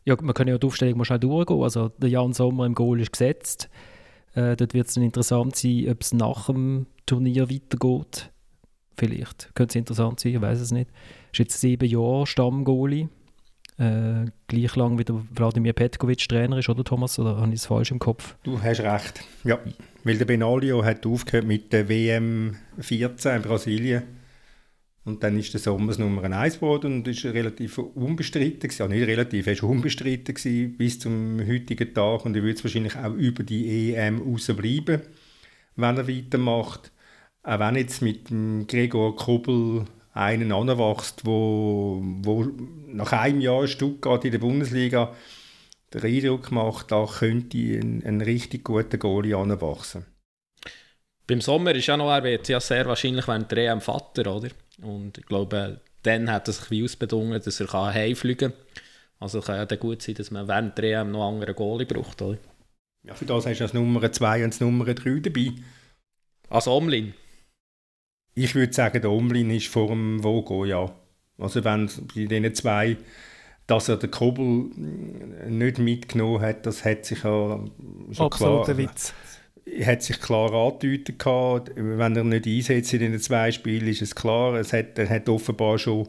Speaker 1: Ja, man kann ja die Aufstellung mal schnell durchgehen. Also der Jan Sommer im Goal ist gesetzt. Äh, dort wird es interessant sein, ob es nach dem Turnier weitergeht. Vielleicht. Könnte es interessant sein, ich weiß es nicht. Ist jetzt sieben Jahre Stammgoalie. Äh, gleich lang wie der Wladimir Petkovic Trainer ist, oder Thomas? Oder habe ich es falsch im Kopf?
Speaker 2: Du hast recht, ja. Weil der Benaglio hat aufgehört mit der WM 14 in Brasilien. Und dann ist der Sommer Nummer 1 geworden und ist relativ unbestritten Ja, nicht relativ, er war unbestritten gewesen bis zum heutigen Tag und er wird wahrscheinlich auch über die EM rausbleiben, wenn er weitermacht. Auch wenn jetzt mit dem Gregor Kobel einen anwächst, wo, wo nach einem Jahr Stuttgart in der Bundesliga den Eindruck macht, da könnte ein, ein richtig guter Goalie anwachsen.
Speaker 4: Beim Sommer ist ja noch, er wird ja sehr wahrscheinlich während der EM Vater, oder? Und ich glaube, dann hat er sich ausbedungen, dass er heimfliegen kann. Also kann ja dann gut sein, dass man während der EM noch andere Goalie braucht, oder?
Speaker 2: Ja, für das hast du das Nummer 2 und das Nummer 3 dabei.
Speaker 4: Also Omlin?
Speaker 2: Ich würde sagen, der Omlin ist vor dem Vogo, ja. Also wenn bei diesen zwei dass er den Kobel nicht mitgenommen hat, das hat sich ja
Speaker 3: schon Absoluter klar... Witz.
Speaker 2: Hat sich klar angedeutet gehabt. Wenn er nicht einsetzt in den zwei Spielen, ist es klar. Es hat, er hat offenbar schon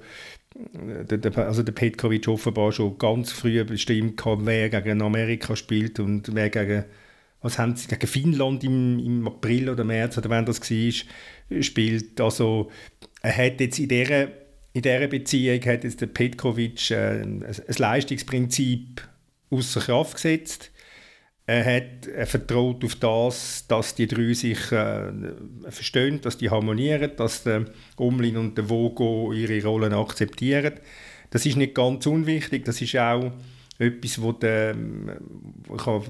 Speaker 2: also der Petkovic offenbar schon ganz früh bestimmt gehabt, wer gegen Amerika spielt und wer gegen was haben sie gegen Finnland im, im April oder März oder wann das war, spielt. Also er hat jetzt in dieser, in dieser Beziehung hat jetzt der Petkovic äh, ein, ein Leistungsprinzip außer Kraft gesetzt. Er hat er vertraut auf das, dass die drei sich äh, verstehen, dass die harmonieren, dass der Umlin und der Vogo ihre Rollen akzeptieren. Das ist nicht ganz unwichtig. Das ist auch etwas, wo der, ich habe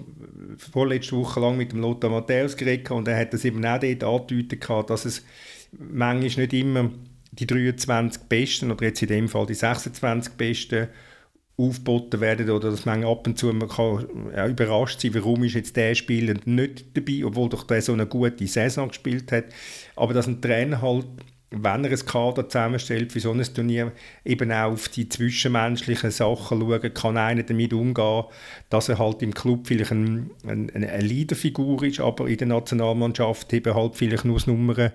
Speaker 2: vorletzte Woche lang mit dem Lothar Matthäus geredet und er hat das eben auch dort angedeutet, dass es manchmal nicht immer die 23 Besten oder jetzt in dem Fall die 26 Besten aufgeboten werden oder dass man ab und zu man kann ja, überrascht sein, warum ist jetzt der Spieler nicht dabei, obwohl doch der so eine gute Saison gespielt hat. Aber dass ein Trainer halt, wenn er ein Kader zusammenstellt für so ein Turnier, eben auch auf die zwischenmenschlichen Sachen schauen, kann einer damit umgehen, dass er halt im Club vielleicht ein, ein, eine Leaderfigur ist, aber in der Nationalmannschaft eben halt vielleicht nur das Nummer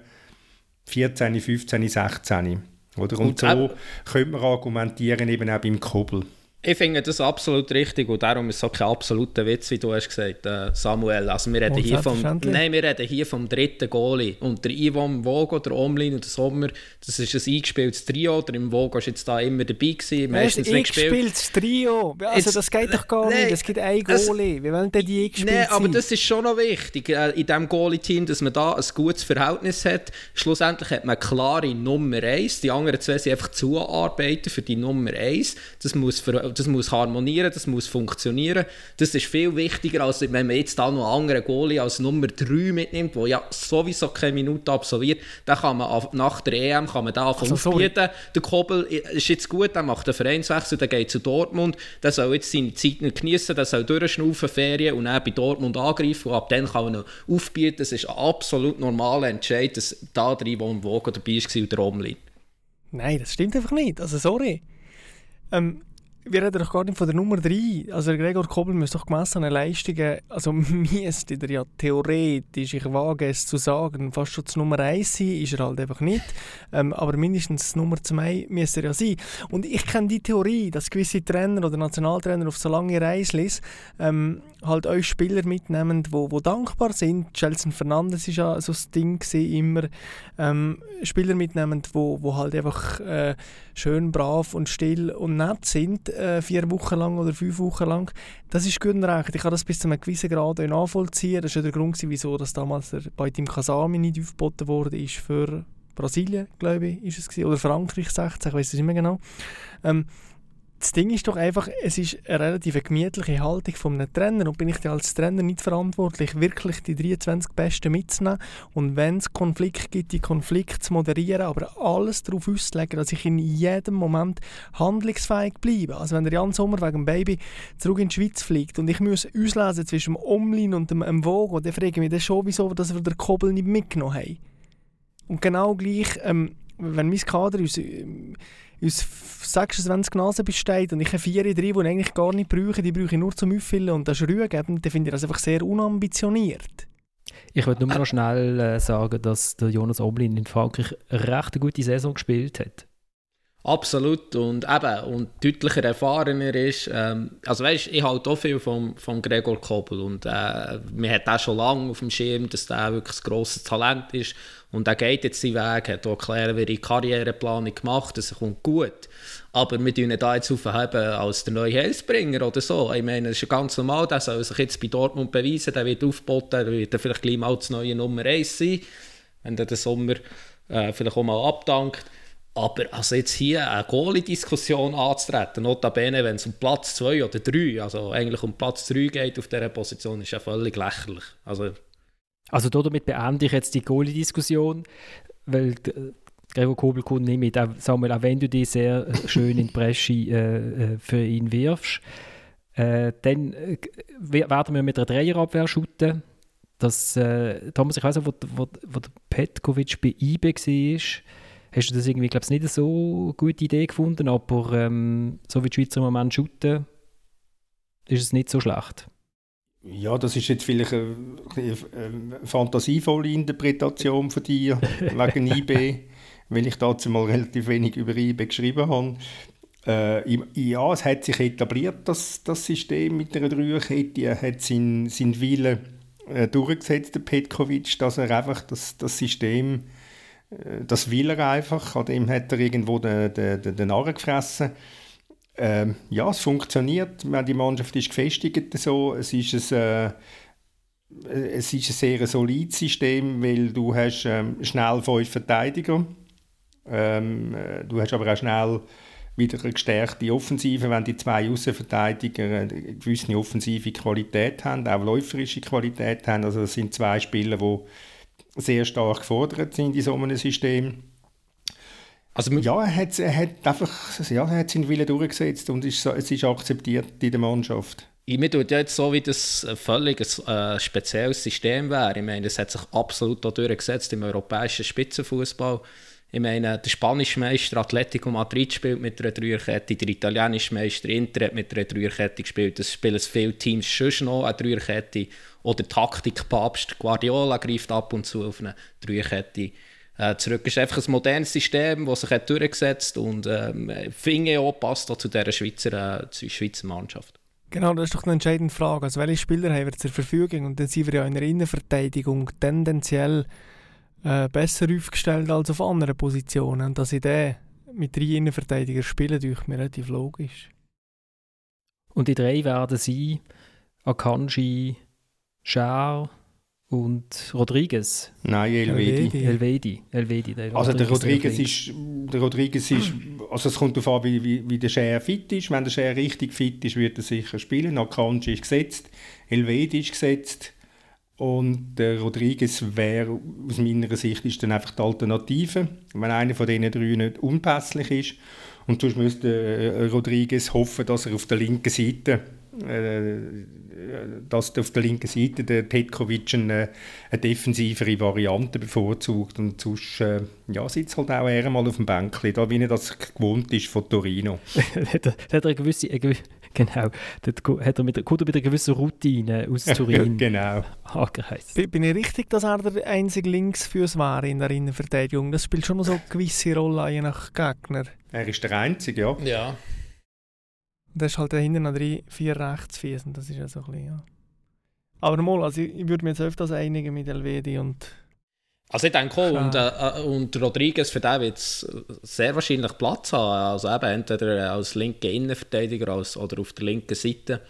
Speaker 2: 14, 15, 16. Oder? Und, Und so könnte man argumentieren, eben auch beim Kobel.
Speaker 4: Ich finde das absolut richtig und darum ist es auch kein absoluter Witz, wie du hast gesagt, äh, Samuel. Also wir reden, hier vom, nein, wir reden hier vom dritten Goalie. Und der Ivan Vogo, der Omlin und der Sommer, das ist ein eingespieltes Trio. Der im Vogo ist jetzt da immer dabei gewesen,
Speaker 3: meistens nicht gespielt. eingespieltes Trio? Also jetzt, das geht doch gar nein, nicht. Es gibt ein Goalie. Wie wollen denn die eingespielt Nein,
Speaker 4: aber das ist schon noch wichtig äh, in diesem Goalie-Team, dass man da ein gutes Verhältnis hat. Schlussendlich hat man eine klare Nummer 1. Die anderen zwei sind einfach zuarbeiten für die Nummer 1. Das muss für das muss harmonieren, das muss funktionieren. Das ist viel wichtiger, als wenn man jetzt da noch einen anderen Goalie als Nummer 3 mitnimmt, der ja sowieso keine Minute absolviert. Dann kann man nach der EM kann man da also, aufbieten. Der Kobel ist jetzt gut, der macht einen Vereinswechsel, der geht zu Dortmund, der soll jetzt seine Zeit nicht genießen, der soll durchschnaufen, Ferien und dann bei Dortmund angreifen und ab dann kann man noch aufbieten. Das ist ein absolut normaler Entscheid, dass da drin, wo ein Wogen dabei war und der Omlin.
Speaker 3: Nein, das stimmt einfach nicht. Also sorry. Ähm, wir reden doch gar nicht von der Nummer 3. Also Gregor Kobel müsste doch gemessen an Leistungen, also [laughs] müsste er ja theoretisch, ich wage es zu sagen, fast schon zur Nummer 1 sein, ist er halt einfach nicht. Ähm, aber mindestens Nummer 2 müsste er ja sein. Und ich kenne die Theorie, dass gewisse Trainer oder Nationaltrainer auf so lange Reislis ähm, halt euch Spieler mitnehmen, wo, wo dankbar sind. Chelsea Fernandes ist ja so das Ding immer. Ähm, Spieler mitnehmen, wo, wo halt einfach äh, schön, brav und still und nett sind äh, vier Wochen lang oder fünf Wochen lang. Das ist gut und recht. Ich kann das bis zu einem gewissen Grad nachvollziehen. Das war der Grund, wieso das damals der, bei Team Kasami nicht aufgeboten wurde, ist für Brasilien, glaube ich, ist es gewesen. oder Frankreich 16, ich weiß es nicht mehr genau. Ähm, das Ding ist doch einfach, es ist eine relativ gemütliche Haltung von einem Trainer und bin ich als Trainer nicht verantwortlich, wirklich die 23 Besten mitzunehmen und wenn es Konflikt gibt, die Konflikte zu moderieren, aber alles darauf auszulegen, dass ich in jedem Moment handlungsfähig bleibe. Also wenn der Jan Sommer wegen dem Baby zurück in die Schweiz fliegt und ich muss auslesen zwischen dem Omlin und dem, dem Vogo, dann frage ich mich dann schon, wieso dass wir den Kobbel nicht mitgenommen haben. Und genau gleich, ähm, wenn mein Kader uns aus 26 Nasen besteht und ich habe vier drin, die ich eigentlich gar nicht brauche, die brauche ich nur zum Auffüllen und das geben, dann finde ich das einfach sehr unambitioniert.
Speaker 1: Ich würde nur noch schnell äh, sagen, dass der Jonas Oblin in Frankreich eine recht gute Saison gespielt hat.
Speaker 4: Absolut und eben und deutlicher erfahrener ist. Ähm, also weißt, ich halte auch viel vom, vom Gregor Kobel und äh, man hat auch schon lange auf dem Schirm, dass der wirklich ein grosses Talent ist und er geht jetzt seinen Weg, hat auch er die Karriereplanung gemacht, das kommt gut. Aber wir tun ihn da jetzt aufheben als der neue Heilsbringer oder so. Ich meine, das ist ja ganz normal, der soll sich jetzt bei Dortmund beweisen, der wird aufgeboten, der wird vielleicht gleich mal das neue Nummer 1 sein, wenn der den Sommer äh, vielleicht auch mal abdankt. Aber also jetzt hier eine Goalie-Diskussion anzutreten, notabene, wenn es um Platz 2 oder 3, also eigentlich um Platz 3 geht auf dieser Position, ist ja völlig lächerlich. Also,
Speaker 1: also damit beende ich jetzt die Goalie-Diskussion, weil Gregor Kobel kommt nicht mit, auch, auch wenn du die sehr äh, schön in die Bresche äh, äh, für ihn wirfst, äh, dann äh, werden wir mit einer Dreierabwehr shooten. Das, äh, Thomas, ich weiß nicht, wo, wo, wo der Petkovic bei IB war, hast du das irgendwie, glaube ich, nicht so gute Idee gefunden, aber ähm, so wie die Schweizer im Moment shooten, ist es nicht so schlecht.
Speaker 2: Ja, das ist jetzt vielleicht eine, eine fantasievolle Interpretation von dir [laughs] wegen IB, weil ich dazu mal relativ wenig über IB geschrieben habe. Äh, ja, es hat sich etabliert, das, das System mit der Dreierkette. Er hat seinen, seinen Willen äh, durchgesetzt, der Petkovic, dass er einfach das, das System, äh, das will er einfach, an dem hat er irgendwo den, den, den, den Narren gefressen. Ähm, ja, es funktioniert, die Mannschaft ist gefestigt so, es ist ein, äh, es ist ein sehr solides System, weil du hast ähm, schnell fünf Verteidiger, ähm, äh, du hast aber auch schnell wieder eine gestärkte Offensive, wenn die zwei Außenverteidiger eine gewisse offensive Qualität haben, auch läuferische Qualität haben. Also das sind zwei Spieler, die sehr stark gefordert sind in so einem System. Also ja, er hat, er hat einfach ja, er hat seinen Willen durchgesetzt und ist, es ist akzeptiert in der Mannschaft.
Speaker 4: Mir tut ja jetzt so, wie das völlig ein äh, spezielles System wäre. Ich meine, das hat sich absolut durchgesetzt im europäischen Spitzenfußball. Ich meine, der spanische Meister Atletico Madrid spielt mit einer Dreierkette, der italienische Meister Inter hat mit einer Dreierkette gespielt. Das spielen viele Teams schon noch eine Dreierkette. Oder Taktikpapst Guardiola greift ab und zu auf eine Dreierkette äh, zurück. Es ist einfach ein modernes System, das sich hat durchgesetzt hat und ähm, finde auch passt auch zu dieser Schweizer, äh, Schweizer Mannschaft.
Speaker 3: Genau, das ist doch eine entscheidende Frage. Also welche Spieler haben wir zur Verfügung? Und dann sind wir ja in der Innenverteidigung tendenziell äh, besser aufgestellt als auf anderen Positionen. Und dass ich den mit drei Innenverteidigern spiele, ist mir relativ logisch.
Speaker 1: Und die drei werden sein Akanji, Schär und Rodriguez.
Speaker 2: Nein, Elvedi.
Speaker 1: Elvedi. Elvedi
Speaker 2: der also der Rodriguez, ist, der Rodriguez ist, also es kommt darauf an, wie, wie, wie der Schär fit ist. Wenn der Schär richtig fit ist, wird er sicher spielen. Akanji ist gesetzt, Elvedi ist gesetzt. Und der Rodriguez wäre aus meiner Sicht ist dann einfach die Alternative, wenn einer von diesen drei nicht unpässlich ist. Und sonst müsste äh, Rodriguez hoffen, dass er auf der linken Seite dass auf der linken Seite der Petkovic eine, eine defensivere Variante bevorzugt und sonst äh, ja, sitzt halt auch eher mal auf dem Bänkchen, da wie er das gewohnt ist von Torino. [laughs]
Speaker 1: hat, er, hat er eine gewisse, eine gewisse Genau, dort hat er mit, kommt er mit einer gewissen Routine aus [laughs] Turin
Speaker 2: genau.
Speaker 1: angereist.
Speaker 3: Bin ich richtig, dass er der einzige Linksfüß war in der Innenverteidigung? Das spielt schon so eine gewisse Rolle, je nach Gegner.
Speaker 2: Er ist der Einzige, ja.
Speaker 4: Ja.
Speaker 3: Da ist halt dahinter noch drei, vier Rechtsfüße, das ist ja so ein bisschen, ja. Aber mal, also ich, ich würde mich jetzt öfters einigen mit Elvedi und
Speaker 4: also ich denke auch, und, äh, und Rodriguez für den wird sehr wahrscheinlich Platz haben. Also eben entweder als linker Innenverteidiger als, oder auf der linken Seite.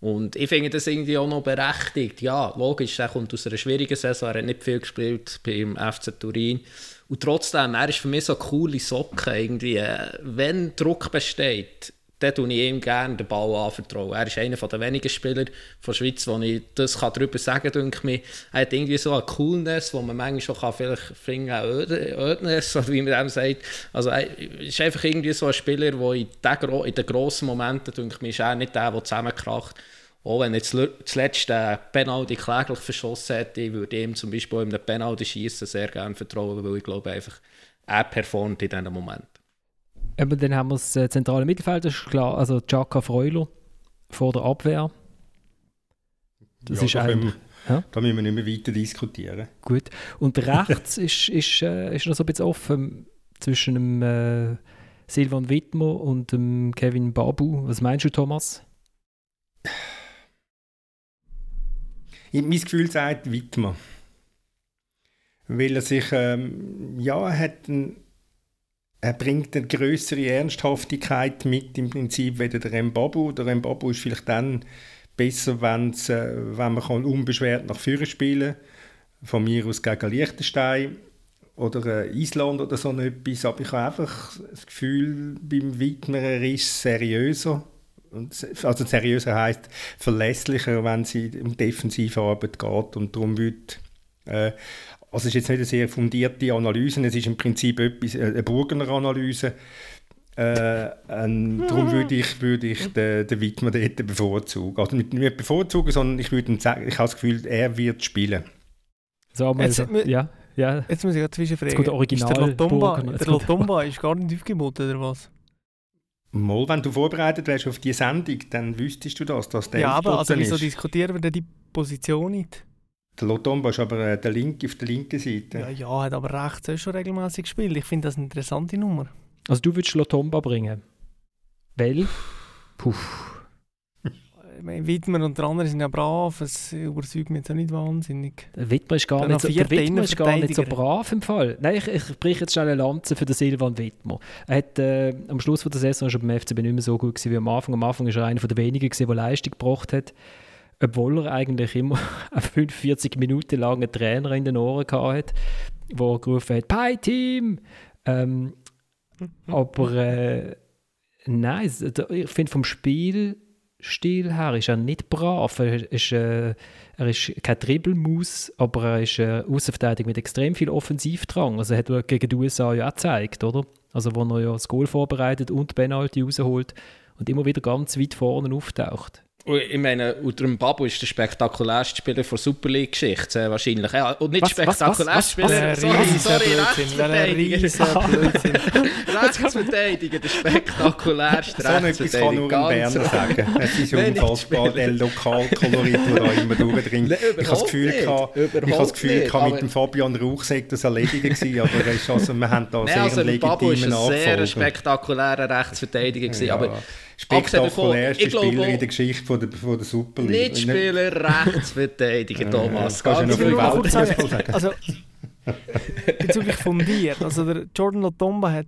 Speaker 4: Und ich finde das irgendwie auch noch berechtigt. Ja, logisch, er kommt aus einer schwierigen Saison, er hat nicht viel gespielt beim FC Turin. Und trotzdem, er ist für mich so eine coole Socke irgendwie. Äh, wenn Druck besteht, dann tue ich ihm gerne den Ball anvertrauen. Er ist einer der wenigen Spieler der Schweiz, wo ich das darüber sagen kann. Er hat irgendwie so eine Coolness, wo man manchmal schon kann, vielleicht finden Ödness, oder wie man dem sagt. Also er ist einfach irgendwie so ein Spieler, der in, den, in den grossen Momenten, denke ich, ist er nicht der, der zusammenkracht. Auch wenn er zuletzt den Penalty kläglich verschossen hätte, würde ich ihm zum Beispiel in einem Penalty schießen sehr gerne vertrauen, weil ich glaube einfach, er performt in diesen Momenten.
Speaker 1: Eben, dann haben wir das äh, zentrale Mittelfeld, das ist klar, also Chaka Freuler vor der Abwehr.
Speaker 2: Das ja, ist wir, ja? da müssen wir nicht mehr weiter diskutieren.
Speaker 1: Gut. Und rechts [laughs] ist, ist, äh, ist noch so ein bisschen offen zwischen dem äh, Silvan Wittmer und dem Kevin Babu. Was meinst du, Thomas?
Speaker 2: Ich, mein Gefühl sagt Wittmer. Weil er sich, ähm, ja, er hat einen er bringt eine größere Ernsthaftigkeit mit im Prinzip wie der Mbabu. Der Mbabu ist vielleicht dann besser, wenn's, äh, wenn man kann unbeschwert nach vorne spielen kann. Von mir aus gegen Liechtenstein oder äh, Island oder so etwas. Aber ich habe einfach das Gefühl, beim Widmer er ist seriöser. also seriöser heißt verlässlicher, wenn es um defensive Arbeit geht. Und darum wird äh, also es ist jetzt nicht eine sehr fundierte Analyse, es ist im Prinzip etwas, äh, eine Burgener Analyse. Äh, ähm, darum würde ich, würde ich den, den Wittmer dort bevorzugen. Also nicht, nicht bevorzugen, sondern ich würde sagen, ich habe das Gefühl, er wird spielen.
Speaker 1: So, jetzt, ja, ja.
Speaker 3: Jetzt muss ich gerade zwischenfragen.
Speaker 1: Original ist der
Speaker 3: Lotomba, der Lotomba ist gar nicht aufgeboten, oder was?
Speaker 2: Mal, wenn du vorbereitet wärst auf die Sendung, dann wüsstest du das, dass der
Speaker 3: Ja, aber also wieso diskutieren wir denn die Position nicht?
Speaker 2: Der Lotomba ist aber äh, der Linke auf der linken Seite.
Speaker 3: Ja, ja, hat aber rechts auch schon regelmäßig gespielt. Ich finde das eine interessante Nummer.
Speaker 1: Also du würdest Lotomba bringen? Weil? Puh.
Speaker 3: Wittmer und der andere sind ja brav, es überzeugt mich jetzt auch nicht wahnsinnig.
Speaker 1: Der Wittmer ist gar, nicht so, der Wittmer ist gar nicht so brav im Fall. Nein, ich, ich breche jetzt schnell eine Lanze für den Silvan Wittmer. Er hat äh, am Schluss von der Saison schon beim FCB nicht mehr so gut gewesen wie am Anfang. Am Anfang war er einer der wenigen, gewesen, der Leistung gebracht hat. Obwohl er eigentlich immer [laughs] 45 Minuten lang einen Trainer in den Ohren hatte, der gerufen hat, «Pie Team!» ähm, Aber äh, nein, ich finde vom Spielstil her ist er nicht brav. Er ist, äh, er ist kein Dribbelmaus, aber er ist äh, Außenverteidigung mit extrem viel Offensivdrang. Also hat er gegen die USA ja auch gezeigt, oder? Also wo er ja das Goal vorbereitet und die Penalty rausholt und immer wieder ganz weit vorne auftaucht.
Speaker 4: Ich meine, unter dem Babu ist der spektakulärste Spieler der Super League-Geschichte äh, wahrscheinlich. Ja, und nicht spektakulärste Spieler, sorry, sorry, Rechtsverteidiger. Rechtsverteidiger, [laughs] der spektakulärste
Speaker 2: So etwas kann nur ein Berner sagen. Es ist unfassbar, der Lokalkolorit, der da immer durchdringt. Ich habe das Gefühl, gehabt, ich habe das Gefühl gehabt, mit dem Fabian Rauch sei das erledigt gewesen, aber ist also, wir haben da sehr
Speaker 4: also,
Speaker 2: legitimen
Speaker 4: Babu ist ein sehr spektakulärer Rechtsverteidiger gewesen, aber
Speaker 2: spektakulärste Spieler in der Geschichte von der, von der Super League.
Speaker 4: Nicht Spieler, Rechtsverteidiger, Thomas.
Speaker 2: Kannst du noch viel
Speaker 3: sagen? Also, bezüglich von dir, also der Jordan Lotomba hat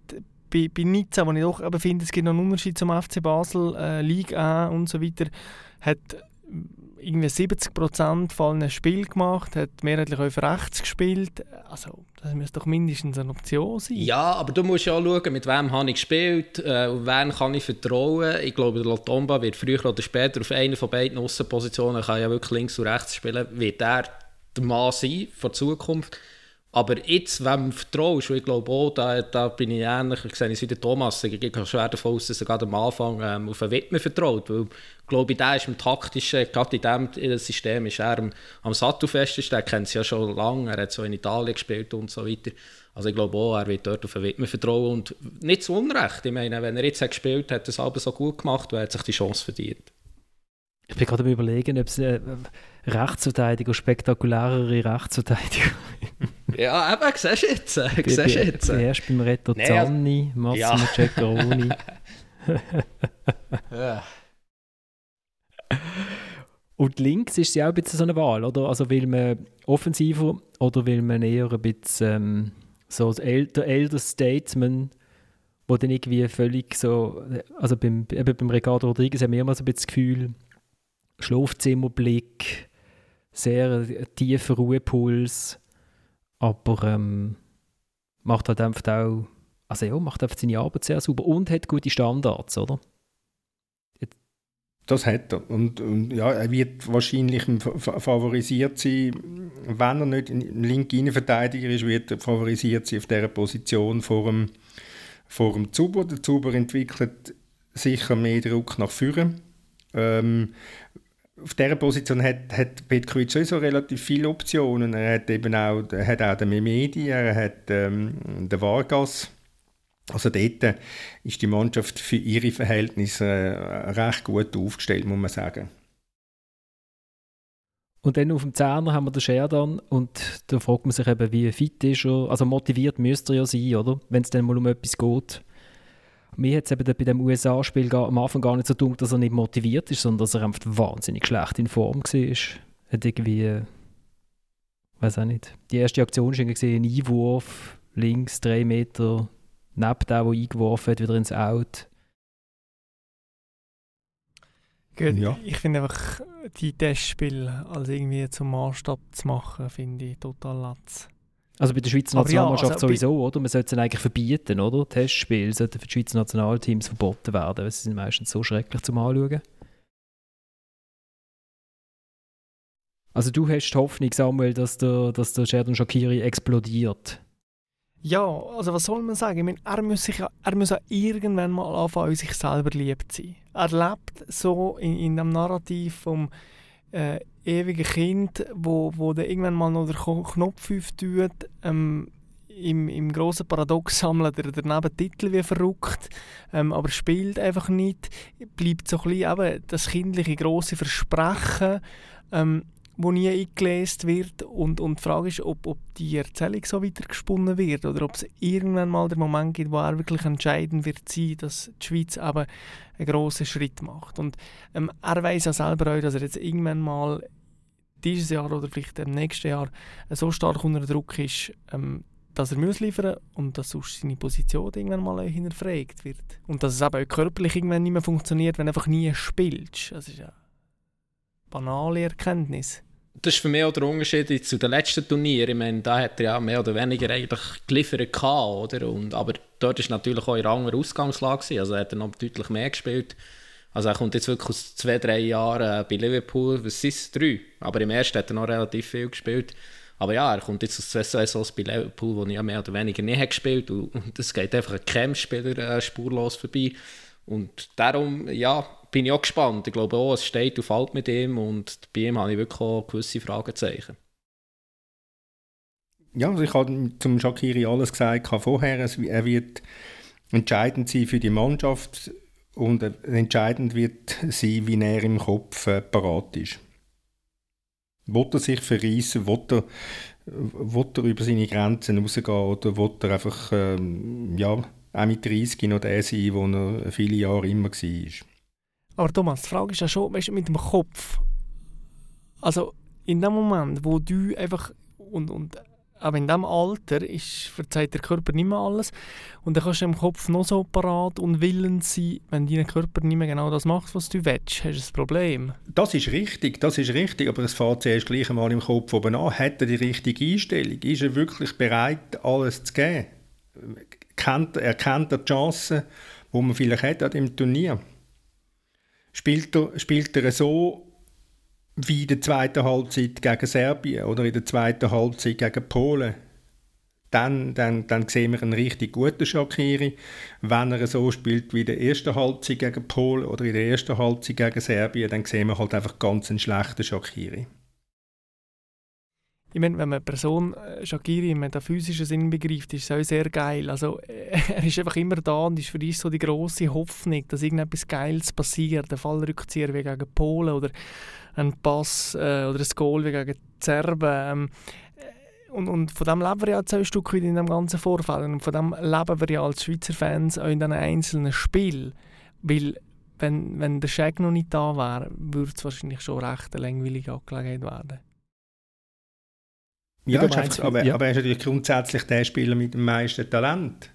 Speaker 3: bei, bei Nizza, wo ich doch finde, es gibt noch einen Unterschied zum FC Basel, äh, Liga A und so weiter, hat irgendwie 70 Prozent von einem Spiel gemacht, hat mehrheitlich auf rechts gespielt. Also, das müsste doch mindestens eine Option sein.
Speaker 4: Ja, aber du musst ja auch schauen, mit wem habe ich gespielt, äh, wem kann ich vertrauen. Ich glaube, der Lotomba wird früher oder später auf einer von beiden Außenpositionen, kann ja wirklich links und rechts spielen, wird er der Mann sein die Zukunft. Aber jetzt, wenn du vertraust, und ich glaube auch, da, da bin ich ähnlich, ich sehe es wie der Thomas, ich gehe schwer davon aus, dass er gerade am Anfang ähm, auf einen Widmer vertraut, weil ich glaube, der ist im taktischen, gerade in diesem System ist er am, am Sattelfesten, der kennt es ja schon lange, er hat so in Italien gespielt und so weiter. Also ich glaube auch, er wird dort auf einen Widmer vertrauen und nicht zu Unrecht. Ich meine, wenn er jetzt hat gespielt hat, hat er es aber so gut gemacht, weil er sich die Chance verdient.
Speaker 1: Ich bin gerade am überlegen, ob es äh, Rechtsverteidiger, spektakulärere Rechtsverteidiger [laughs]
Speaker 4: Ja, eben, siehst du jetzt. Äh, siehst du jetzt.
Speaker 1: Erst beim Reto nee, Zanni, Massimo ja. Ceccaroni. [laughs] ja. Und links ist ja auch ein bisschen so eine Wahl, oder? Also will man offensiver oder will man eher ein bisschen ähm, so der Elder Statesman, wo dann irgendwie völlig so, also beim, eben beim Ricardo Rodriguez haben wir immer so ein bisschen das Gefühl, Schlafzimmerblick, sehr tiefer Ruhepuls, aber ähm, macht halt einfach auch, also ja, macht einfach seine Arbeit sehr sauber und hat gute Standards, oder?
Speaker 2: Das hat er. Und, und, ja, er wird wahrscheinlich favorisiert sein, wenn er nicht ein linker Innenverteidiger ist, wird er favorisiert sein auf dieser Position vor dem, vor dem Zuber. Der Zuber entwickelt sicher mehr Druck nach vorne. Ähm, auf dieser Position hat, hat Petkovic sowieso relativ viele Optionen. Er hat eben auch, hat auch den Memedi, er hat ähm, den Vargas. Also dort ist die Mannschaft für ihre Verhältnisse äh, recht gut aufgestellt, muss man sagen.
Speaker 1: Und dann auf dem Zehner haben wir den Sheridan und da fragt man sich eben, wie fit ist er. Also motiviert müsste er ja sein, oder? Wenn es dann mal um etwas geht. Mir hat es eben bei dem USA-Spiel am Anfang gar nicht so dumm, dass er nicht motiviert ist, sondern dass er einfach wahnsinnig schlecht in Form war. Hat irgendwie, weiß auch nicht. Die erste Aktion war ein Einwurf, links, drei Meter, neben dem, der eingeworfen hat, wieder ins Out.
Speaker 3: Gut, ja. ich finde einfach, die Testspiele als irgendwie zum Maßstab zu machen, finde ich total latz.
Speaker 1: Also bei der Schweizer Nationalmannschaft ja, also sowieso, oder? Man sollte es eigentlich verbieten, oder? Testspiele sollten für die Schweizer Nationalteams verboten werden, weil sie sind meistens so schrecklich zum Anschauen. Also du hast die Hoffnung, Samuel, dass der, dass der Sheridan Shakiri explodiert?
Speaker 3: Ja, also was soll man sagen? Ich meine, er muss, sich, er muss auch irgendwann mal anfangen, sich selber lieb zu sein. Er lebt so in, in dem Narrativ vom äh, ewige Kind, wo, wo dann irgendwann mal noch den Knopf auftut, ähm, im, im grossen Paradox sammelt er daneben Titel wie verrückt, ähm, aber spielt einfach nicht, bleibt so ein bisschen eben das kindliche grosse Versprechen, ähm, wo nie eingelesen wird und, und die Frage ist, ob, ob die Erzählung so weitergesponnen wird oder ob es irgendwann mal der Moment gibt, wo er wirklich entscheidend wird sein, dass die Schweiz eben einen grossen Schritt macht. Und ähm, er weiß ja selber auch, dass er jetzt irgendwann mal dieses Jahr oder vielleicht im nächsten Jahr so stark unter Druck ist, ähm, dass er muss liefern und dass sonst seine Position irgendwann mal hinterfragt wird. Und dass es eben auch körperlich irgendwann nicht mehr funktioniert, wenn du einfach nie spielst. Das ist ja eine banale Erkenntnis.
Speaker 4: Das ist für mich auch der Unterschied zu den letzten Turnieren. Ich meine, da hat er ja mehr oder weniger eigentlich geliefert gehabt, oder? Und, aber dort ist natürlich auch in einer anderen Ausgangslage gewesen. Also hat er noch deutlich mehr gespielt. Also er kommt jetzt wirklich aus zwei, drei Jahren bei Liverpool, was sind es, drei? Aber im ersten hat er noch relativ viel gespielt. Aber ja, er kommt jetzt aus zwei Saisons bei Liverpool, wo er ja mehr oder weniger hat gespielt und, und es geht einfach ein Camp-Spieler äh, spurlos vorbei. Und darum, ja, bin ich auch gespannt. Ich glaube auch, es steht und fällt mit ihm und bei ihm habe ich wirklich auch gewisse Fragezeichen.
Speaker 2: Ja, also ich habe zum Shakiri alles gesagt vorher. Er wird entscheidend sein für die Mannschaft und entscheidend wird sein, wie er im Kopf äh, parat ist. Will er sich verreissen? Will er, will er über seine Grenzen rausgehen? Oder will er einfach ähm, ja, auch mit 30 noch der sein, wo er viele Jahre immer war?
Speaker 3: Aber Thomas, die Frage ist ja schon, weißt, mit dem Kopf. Also in dem Moment, wo du einfach und, und aber in diesem Alter ist, verzeiht der Körper nicht mehr alles. Und dann kannst du im Kopf noch so parat und willens sein, wenn dein Körper nicht mehr genau das macht, was du willst, hast du ein Problem.
Speaker 2: Das ist richtig, das ist richtig, aber es fährt zuerst gleich einmal im Kopf oben an. Hat er die richtige Einstellung? Ist er wirklich bereit, alles zu geben? Kennt, erkennt er die Chancen, die man vielleicht hat an dem Turnier? Spielt er, spielt er so wie in der zweiten Halbzeit gegen Serbien oder in der zweiten Halbzeit gegen Polen, dann, dann, dann sehen wir einen richtig guten Shakiri. Wenn er so spielt wie in der ersten Halbzeit gegen Polen oder in der ersten Halbzeit gegen Serbien, dann sehen wir halt einfach ganz einen schlechten Shakiri.
Speaker 3: Ich meine, wenn man eine Person äh, Shakiri im metaphysischen Sinn begreift, ist es auch sehr geil. Also, [laughs] er ist einfach immer da und ist für uns so die große Hoffnung, dass irgendetwas Geiles passiert. Ein Fallrückzieher wie gegen Polen oder ein Pass äh, oder ein Goal wie gegen die Serben. Ähm, äh, und, und von dem leben wir ja zwei Stück in dem ganzen Vorfall. Und von dem leben wir ja als Schweizer Fans auch in diesen einzelnen Spielen. Weil, wenn, wenn der Scheck noch nicht da wäre, würde es wahrscheinlich schon recht eine langweilige Angelegenheit werden.
Speaker 2: Ja, meinst, aber, ja. aber er ist natürlich grundsätzlich der Spieler mit dem meisten Talent.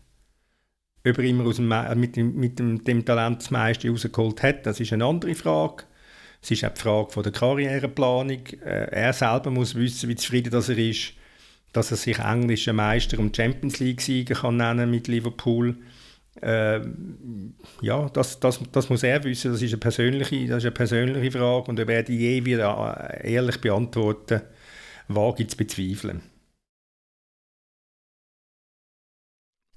Speaker 2: Ob er immer aus dem, mit, dem, mit dem, dem Talent das meiste rausgeholt hat, das ist eine andere Frage. Es ist auch die Frage von der Karriereplanung. Äh, er selber muss wissen, wie zufrieden dass er ist, dass er sich englischer Meister und Champions League-Sieger kann nennen mit Liverpool. Äh, ja, das, das, das muss er wissen. Das ist, eine persönliche, das ist eine persönliche Frage und ob er die je wieder ehrlich beantworten, wage ich zu bezweifeln.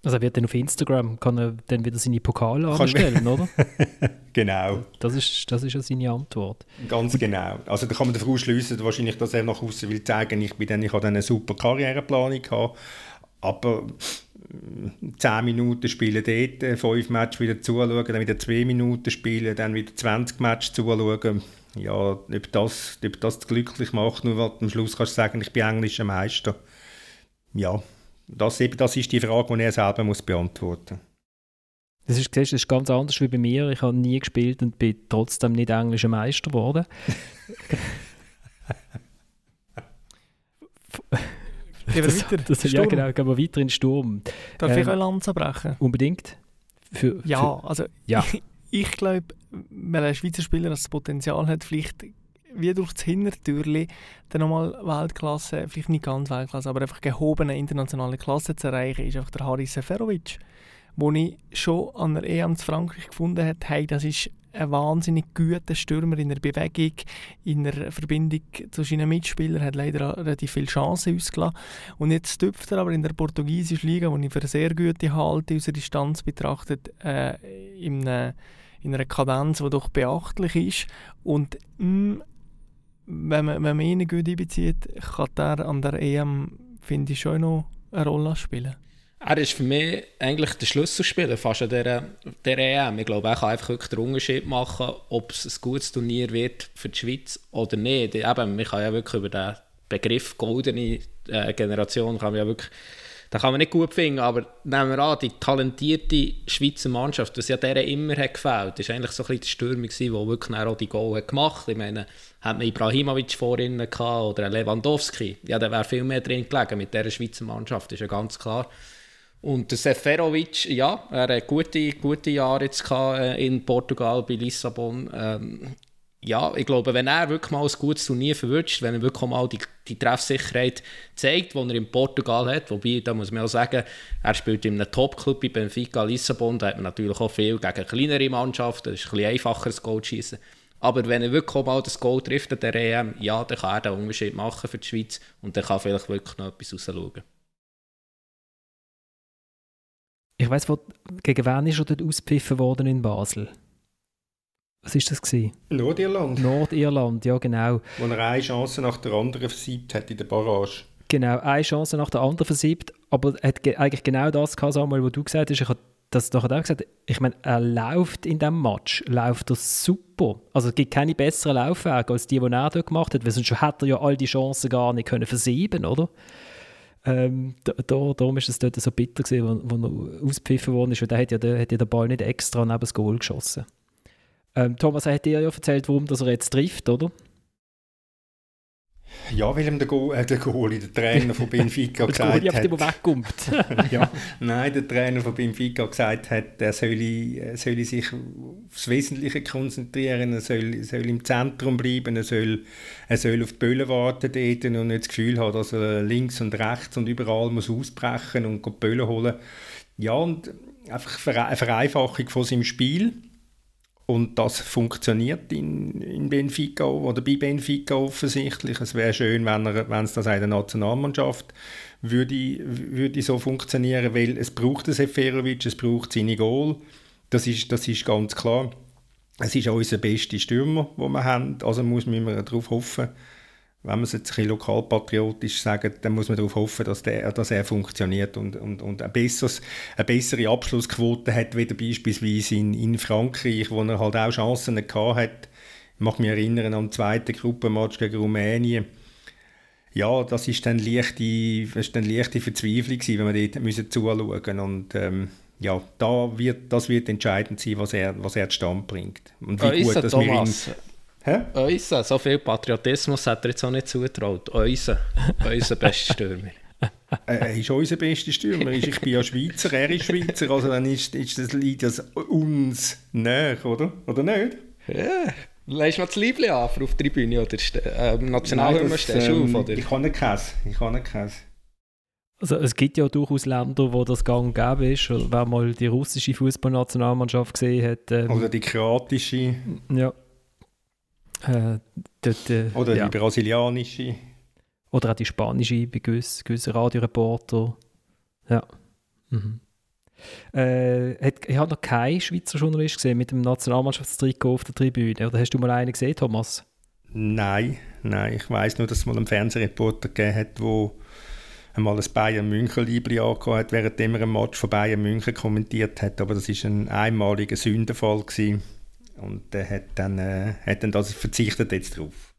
Speaker 1: Also er wird dann auf Instagram, kann er dann wieder seine Pokale anstellen, oder? [laughs]
Speaker 2: genau.
Speaker 1: Das ist, das ist ja seine Antwort.
Speaker 2: Ganz genau. Also da kann man davon schließen, wahrscheinlich, dass er nach außen will zeigen, ich bin dann, ich habe eine super Karriereplanung gehabt, aber 10 äh, Minuten spielen dort, 5 Matches wieder zuschauen, dann wieder 2 Minuten spielen, dann wieder 20 Matches zuschauen. Ja, ob das, ob das glücklich macht, nur weil am Schluss kannst du sagen, ich bin englischer Meister. Ja, das, eben, das ist die Frage, die er selber muss beantworten muss.
Speaker 1: Das ist, das ist ganz anders wie bei mir. Ich habe nie gespielt und bin trotzdem nicht englischer Meister geworden. [laughs] [laughs] [laughs]
Speaker 3: Gehen wir weiter. [laughs]
Speaker 1: Das, ja, genau. Gehen wir weiter in den Sturm.
Speaker 3: Darf ähm, ich eine Lanze brechen?
Speaker 1: Unbedingt.
Speaker 3: Für, ja, für, also ja. [laughs] ich, ich glaube, wenn ein Schweizer Spieler das Potenzial hat, vielleicht wie durch das Hintertürli dann nochmal Weltklasse, vielleicht nicht ganz Weltklasse, aber einfach gehobene internationale Klasse zu erreichen, ist einfach der Haris Seferovic, wo ich schon an der EM zu Frankreich gefunden habe, hey, das ist ein wahnsinnig guter Stürmer in der Bewegung, in der Verbindung zu seinen Mitspielern, hat leider relativ viele Chancen ausgelassen. Und jetzt tüpft er aber in der portugiesischen Liga, die ich für sehr gute halte, aus der Distanz betrachtet, äh, in, einer, in einer Kadenz, die doch beachtlich ist. Und mh, mm, wenn man, wenn man ihn gut einbezieht, kann er an der EM, finde ich, schon noch eine Rolle spielen.
Speaker 4: Er ist für mich eigentlich der Schlüsselspieler fast an dieser, dieser EM. Ich glaube, er kann einfach wirklich den Unterschied machen, ob es ein gutes Turnier wird für die Schweiz oder nicht. Eben, man kann ja wirklich über den Begriff goldene äh, Generation kann man ja wirklich das kann man nicht gut finden, aber nehmen wir an, die talentierte Schweizer Mannschaft, was ja der immer hat gefällt, ist eigentlich so ein bisschen die Stürmung die wirklich auch die Goal hat gemacht. Ich meine, hat man Ibrahimovic vorhin oder Lewandowski, ja, da wäre viel mehr drin gelegen mit dieser Schweizer Mannschaft, ist ja ganz klar. Und der Seferovic, ja, er hat gute, gute Jahre jetzt gehabt, äh, in Portugal, bei Lissabon. Ähm, ja, ich glaube, wenn er wirklich mal ein gutes Turnier verwünscht, wenn er wirklich mal die, die Treffsicherheit zeigt, die er in Portugal hat, wobei, da muss man auch sagen, er spielt in einem Top-Club bei Benfica Lissabon, da hat man natürlich auch viel gegen kleinere Mannschaften, das ist ein bisschen einfacher, das Goal zu schießen. Aber wenn er wirklich mal das Goal trifft der EM, ja, dann kann er den Unterschied machen für die Schweiz und dann kann vielleicht wirklich noch etwas rausschauen.
Speaker 1: Ich weiss, gegen wen ist er dort ausgepfiffen worden in Basel? Was war das? Gewesen?
Speaker 2: Nordirland.
Speaker 1: Nordirland, ja genau.
Speaker 2: Wo er eine Chance nach der anderen versiebt hat in der Barrage.
Speaker 1: Genau, eine Chance nach der anderen versiebt, aber er hat eigentlich genau das gehabt, Samuel, was du gesagt hast. Ich habe das doch auch gesagt. Ich meine, er läuft in diesem Match, läuft er super. Also es gibt keine besseren Laufwege als die, die er dort gemacht hat, weil sonst hätte er ja all die Chancen gar nicht können versieben, oder? Ähm, da, war es dort so bitter, gewesen, wo, wo er ausgepfiffen worden ist, weil der hat ja, der, hat ja den Ball nicht extra neben das Goal geschossen. Ähm, Thomas hat dir ja erzählt, warum das er jetzt trifft, oder?
Speaker 2: Ja, weil ihm der, Go äh, der Goalie, der Trainer von Benfica [laughs] gesagt
Speaker 1: hat... Goalie wegkommt. [laughs]
Speaker 2: ja, nein, der Trainer von Benfica gesagt hat, er soll, er soll sich aufs Wesentliche konzentrieren, er soll, soll im Zentrum bleiben, er soll, er soll auf die Böllen warten dort und nicht das Gefühl haben, dass er links und rechts und überall muss ausbrechen und die Böllen holen. Ja, und einfach eine Vereinfachung von seinem Spiel und das funktioniert in, in Benfica oder bei Benfica offensichtlich. Es wäre schön, wenn, er, wenn es das in der Nationalmannschaft würde, würde so funktionieren, weil es braucht Seferovic, es braucht seine Goal. Das ist, das ist ganz klar. Es ist auch unser bester Stürmer, den wir haben. Also muss man darauf hoffen, wenn man es jetzt ein bisschen lokalpatriotisch sagt, dann muss man darauf hoffen, dass, der, dass er funktioniert und, und, und ein besseres, eine bessere Abschlussquote hat, wie beispielsweise in, in Frankreich, wo er halt auch Chancen gehabt hat. Ich mag mich erinnern an den zweiten Gruppenmatch gegen Rumänien. Ja, das ist dann leichte, das ist dann leichte Verzweiflung gewesen, wenn wir dort müssen zuschauen. Und ähm, ja, da wird, das wird entscheidend sein, was er, was er zustande bringt. Und
Speaker 4: wie gut, dass Thomas. wir ihn Unser, so viel Patriotismus hat er jetzt auch nicht zutraut. Unser, unser bester Stürmer.
Speaker 2: er [laughs] ist unser bester Stürmer. Ich bin ja Schweizer, er ist Schweizer, also dann ist, ist das Lied das uns näher, oder? Oder nicht?
Speaker 4: Ja. Lässt du das Liebling an auf der Tribüne oder äh, Nationalhymne stehst du ähm, auf? Oder?
Speaker 2: Ich kann nicht Käse. Ich kann nicht Käse.
Speaker 1: Also es gibt ja durchaus Länder, wo das gang und gäbe ist. Wer mal die russische Fußballnationalmannschaft gesehen hat.
Speaker 2: Ähm, oder die kroatische.
Speaker 1: Ja. Äh, äh,
Speaker 2: Oder ja. die brasilianische.
Speaker 1: Oder auch die spanische bei gewissen, gewissen Radioreporter. Ja. Mhm. Äh, hat, ich habe noch keinen Schweizer Journalist gesehen mit dem Nationalmannschaftstrikot auf der Tribüne. Oder hast du mal einen gesehen, Thomas?
Speaker 2: Nein, nein. Ich weiß nur, dass es mal einen Fernsehreporter gegeben hat, der einmal ein Bayern München Libri angehört hat, während er ein Match von Bayern München kommentiert hat. Aber das war ein einmaliger Sündenfall. Gewesen. Und der hat dann, äh, hat dann das verzichtet jetzt drauf.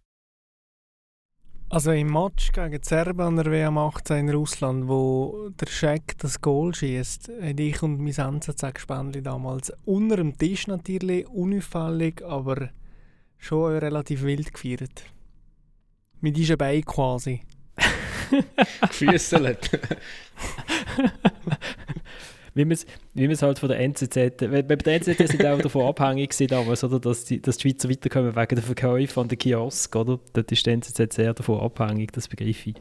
Speaker 3: Also im Match gegen Serben an der WM 18 in Russland, wo der Scheck das Goal schießt, habe ich und mein NZZ-Gespendli damals unter dem Tisch natürlich, unauffällig, aber schon relativ wild gefeiert. Mit diesem Bein quasi. [laughs]
Speaker 4: Gefüßelt. [laughs]
Speaker 1: wie man es wie halt von der NZZ, bei der NZZ sind auch davon abhängig damals, oder, dass, die, dass die Schweizer weiterkommen wegen der Verkäufe an den Kiosk, oder? Dort ist die NZZ sehr davon abhängig, das begreife ich.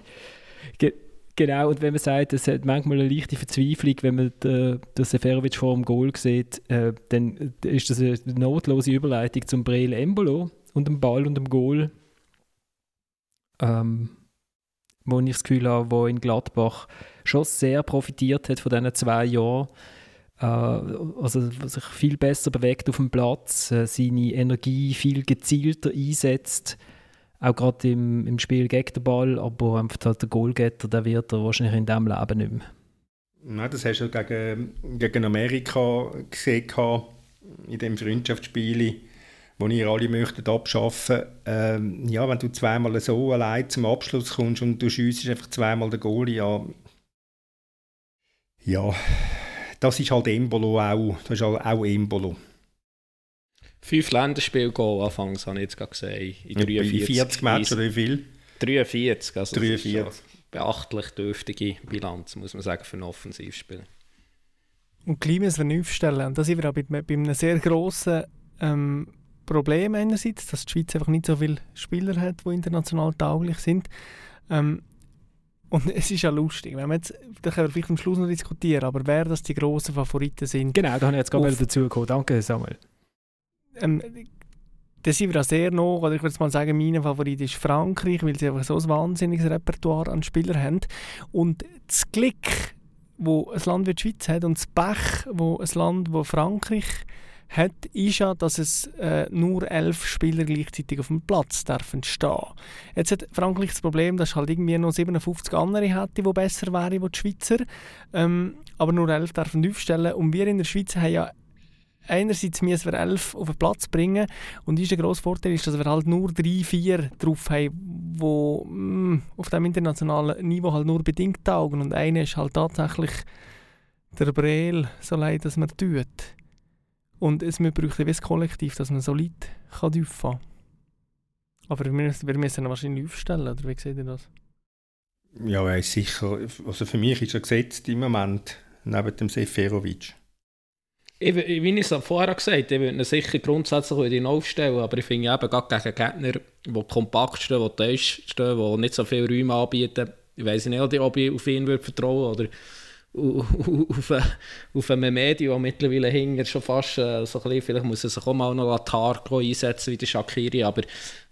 Speaker 1: Ge genau, und wenn man sagt, es hat manchmal eine leichte Verzweiflung, wenn man den, den Seferovic vor dem Goal sieht, äh, dann ist das eine notlose Überleitung zum Breel Embolo und dem Ball und dem Goal. Ähm, wo ich das Gefühl habe, wo in Gladbach schon sehr profitiert hat von diesen zwei Jahren. Äh, also sich viel besser bewegt auf dem Platz, äh, seine Energie viel gezielter einsetzt, auch gerade im, im Spiel gegen den Ball, aber einfach halt der Goalgetter, der wird er wahrscheinlich in diesem Leben nicht mehr.
Speaker 2: Ja, das hast du gegen, gegen Amerika gesehen in dem Freundschaftsspiel, wo ihr alle möchtet abschaffen. Ähm, ja, wenn du zweimal so allein zum Abschluss kommst und du schiessest einfach zweimal den Goalie, ja, ja, das ist halt Embolo auch. Das ist halt auch Embolo.
Speaker 4: Fünf Länderspiele Goal anfangs, habe ich jetzt gerade gesehen. In 43
Speaker 2: 40 Matches oder wie viel?
Speaker 4: 43. Also
Speaker 2: 43.
Speaker 4: beachtlich dürftige Bilanz, muss man sagen, für ein Offensivspiel.
Speaker 3: Und gleich müssen wir aufstellen. Und da sind wir auch bei, bei einem sehr grossen ähm, Problem einerseits, dass die Schweiz einfach nicht so viele Spieler hat, die international tauglich sind. Ähm, und [laughs] es ist ja lustig, wenn wir jetzt, da können wir vielleicht am Schluss noch diskutieren, aber wer das die grossen Favoriten sind.
Speaker 1: Genau, da habe ich jetzt gerade dazu gekommen. Danke, Samuel.
Speaker 3: Ähm, da sind wir auch sehr noch, oder ich würde mal sagen, mein Favorit ist Frankreich, weil sie einfach so ein wahnsinniges Repertoire an Spielern haben. Und das Glück, wo ein Land wie die Schweiz hat, und das Pech, wo ein Land wie Frankreich hat, ist ja, dass es äh, nur elf Spieler gleichzeitig auf dem Platz dürfen stehen. Jetzt hat Frankreich das Problem, dass es halt irgendwie noch 57 andere hätte, die besser wären als die Schweizer. Ähm, aber nur elf dürfen aufstellen. Und wir in der Schweiz haben ja einerseits müssen wir elf auf den Platz bringen und der grosse Vorteil ist, dass wir halt nur drei, vier drauf haben, die mm, auf dem internationalen Niveau halt nur bedingt taugen und einer ist halt tatsächlich der Breel, so leid dass man tut. Und es braucht ein Kollektiv, dass man solid kann kann. Aber wir müssen, wir müssen ihn wahrscheinlich aufstellen, oder wie seht ihr das?
Speaker 2: Ja, er ist sicher. Also für mich ist er gesetzt im Moment neben dem Seferovic.
Speaker 4: Ich, wie ich es vorher gesagt habe, ich würde ihn sicher grundsätzlich aufstellen, aber ich finde eben gerade gegen Gegner, die kompakt stehen, die tief stehen, die nicht so viele Räume anbieten, ich weiß nicht, ob ich auf ihn würde vertrauen würde [laughs] auf, auf einem Medium, der mittlerweile hinter schon fast äh, so ein bisschen, vielleicht muss er sich auch mal noch Latar einsetzen wie der Shakiri, aber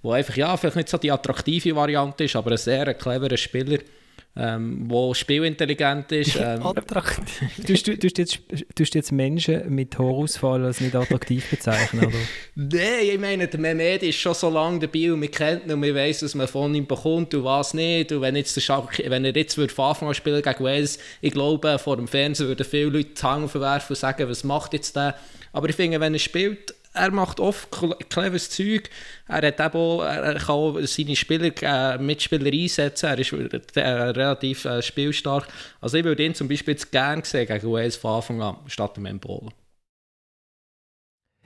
Speaker 4: wo einfach, ja, vielleicht nicht so die attraktive Variante ist, aber ein sehr cleverer Spieler, ähm, wo spielintelligent ist. Ähm,
Speaker 3: attraktiv. [laughs]
Speaker 1: du, du, jetzt, du jetzt Menschen mit Haarausfall als nicht attraktiv bezeichnen, oder? [laughs]
Speaker 4: Nein, ich meine, der Mehmet ist schon so lange dabei und wir kennen ihn und wir wissen, was man von ihm bekommt und was nicht. Und wenn, jetzt der Schak wenn er jetzt würde von Anfang an spielen gegen Wales, ich glaube, vor dem Fernsehen würden viele Leute die Hand verwerfen und sagen, was macht jetzt der? Aber ich finde, wenn er spielt, er macht oft cleveres Zeug. Er, hat auch, er kann auch seine Spieler, äh, Mitspieler einsetzen. Er ist äh, relativ äh, spielstark. Also ich würde ihn zum Beispiel gerne sehen gegen Wales von Anfang an, statt dem Embolo.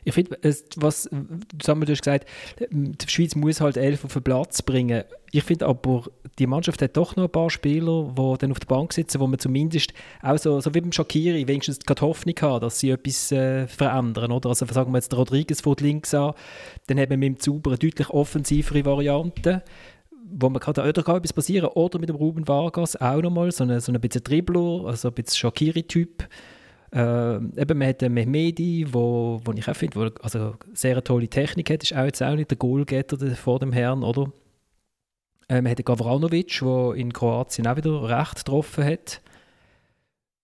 Speaker 1: Ich finde, was du hast gesagt, die Schweiz muss halt elf auf den Platz bringen. Ich finde aber, die Mannschaft hat doch noch ein paar Spieler, die dann auf der Bank sitzen, wo man zumindest auch so, so wie beim Shakiri wenigstens die Hoffnung haben, dass sie etwas äh, verändern. Oder? Also sagen wir jetzt, der Rodriguez von links an, dann haben wir mit dem Zuber eine deutlich offensivere Variante wo man kann da oder kann etwas passieren oder mit dem Ruben Vargas auch nochmal so ein so bisschen Dribbler, also ein bisschen Shakiri-Typ äh, eben, man hat den Mehmedi, wo, wo ich auch finde, wo also sehr eine tolle Technik hat, ist auch jetzt auch nicht der Goalgetter vor dem Herrn, oder? Äh, man hat den Gavranovic, der in Kroatien auch wieder recht getroffen hat.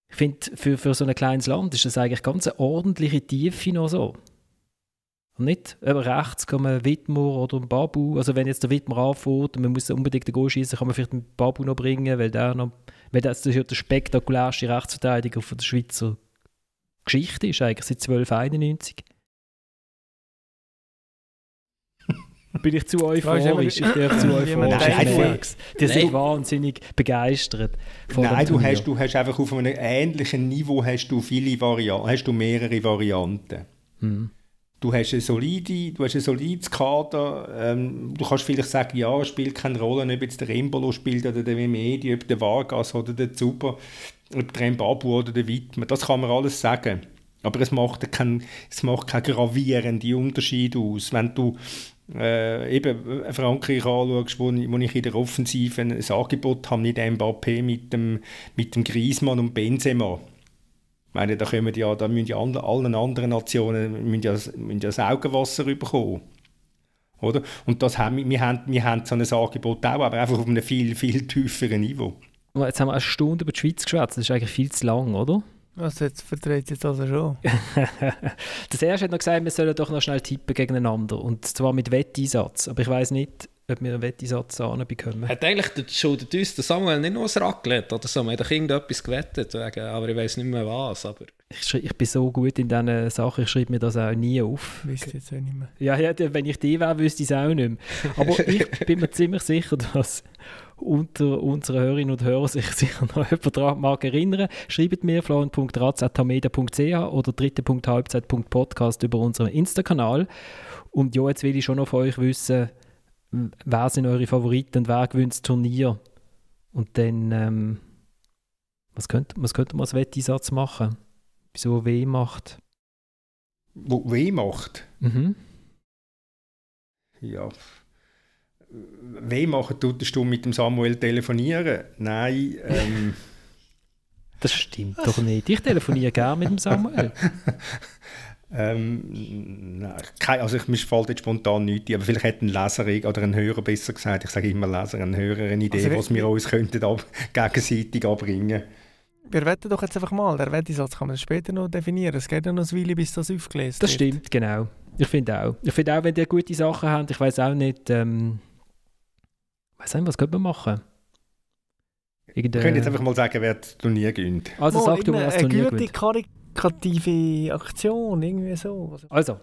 Speaker 1: Ich finde, für, für so ein kleines Land ist das eigentlich ganz eine ordentliche Tiefe noch so. Und nicht eben rechts kann man Wittmer oder Babu, also wenn jetzt der Wittmer anfährt und man muss unbedingt den Goal schießen, kann man vielleicht den Babu noch bringen, weil der noch, weil das, das ist ja der spektakulärste Rechtsverteidiger von der Schweizer Geschichte ist eigentlich seit 1291. [laughs] Bin ich zu euphorisch? Ich bin zu euphorisch. Die sind wahnsinnig begeistert.
Speaker 2: Nein, du hast, du hast einfach auf einem ähnlichen Niveau hast du viele Varianten, hast du mehrere Varianten. Hm. Du hast ein, solide, du hast ein solides Kader. Ähm, du kannst vielleicht sagen, ja, es spielt keine Rolle, ob jetzt der Embolo spielt oder der Memedi, ob der Vargas oder der Zuber ob der Mbabu oder der Wittmann, das kann man alles sagen. Aber es macht keinen es gravierenden Unterschied aus. Wenn du äh, eben Frankreich anschaust, wo, wo ich in der Offensive ein Angebot habe mit Mbappé, mit dem, mit dem Griezmann und Benzema. Ich meine, da, können ja, da müssen ja alle, allen anderen Nationen müssen ja, müssen ja das Augenwasser bekommen. Oder? Und das haben, wir, haben, wir haben so ein Angebot auch, aber einfach auf einem viel, viel tieferen Niveau.
Speaker 1: Jetzt haben wir eine Stunde über die Schweiz geschwätzt. Das ist eigentlich viel zu lang, oder?
Speaker 3: Was jetzt verdreht jetzt also schon? [laughs]
Speaker 1: das erste hat noch gesagt, wir sollen doch noch schnell tippen gegeneinander. Und zwar mit Wetteinsatz. Aber ich weiß nicht, ob wir einen Wettisatz bekommen.
Speaker 4: Hat eigentlich der, schuldet uns der Samuel nicht noch ein Raclette oder so? Wir haben doch irgendetwas gewettet, wegen, aber ich weiß nicht mehr was. Aber
Speaker 1: ich, ich bin so gut in diesen Sachen, ich schreibe mir das auch nie auf.
Speaker 3: Wisst jetzt auch nicht mehr.
Speaker 1: Ja, ja, wenn ich die wäre, wüsste ich es auch nicht mehr. Aber [laughs] ich bin mir ziemlich sicher, dass unter unseren Hörerinnen und Hörern sich [laughs] sicher noch jemand daran mag erinnern. Schreibt mir florian.ratz.media.ch oder dritte.halbzeit.podcast über unseren Insta-Kanal. Und ja, jetzt will ich schon noch von euch wissen, wer sind eure Favoriten und wer gewinnt das Turnier? Und dann, ähm, was könnte, was könnte man als Wettisatz machen? Wieso weh macht?
Speaker 2: Wo weh macht?
Speaker 1: Mhm.
Speaker 2: Ja. Weh machen tut du mit dem Samuel telefonieren? Nein. Ähm. [laughs]
Speaker 1: Das stimmt doch nicht. Ich telefoniere gerne mit dem Samuel. [laughs]
Speaker 2: Ähm, nein, also ich, mir fällt jetzt spontan nichts aber vielleicht hat ein Leser oder ein Hörer besser gesagt, ich sage immer Leser, ein Hörer eine Idee, also, was wir uns könnten ab, [laughs] gegenseitig abbringen.
Speaker 3: Wir wetten doch jetzt einfach mal, der Wettisatz kann man später noch definieren, es geht ja noch eine Weile, bis das aufgelesen
Speaker 1: Das wird. stimmt, genau. Ich finde auch. Ich finde auch, wenn ihr gute Sachen habt, ich weiß auch nicht, ähm, weiß nicht, was könnte man machen?
Speaker 2: Irgende... Wir können jetzt einfach mal sagen, wer das Turnier gewinnt.
Speaker 1: Also sag du mal, was Turnier gewinnt
Speaker 3: kommunikative Aktion, irgendwie so.
Speaker 1: Also,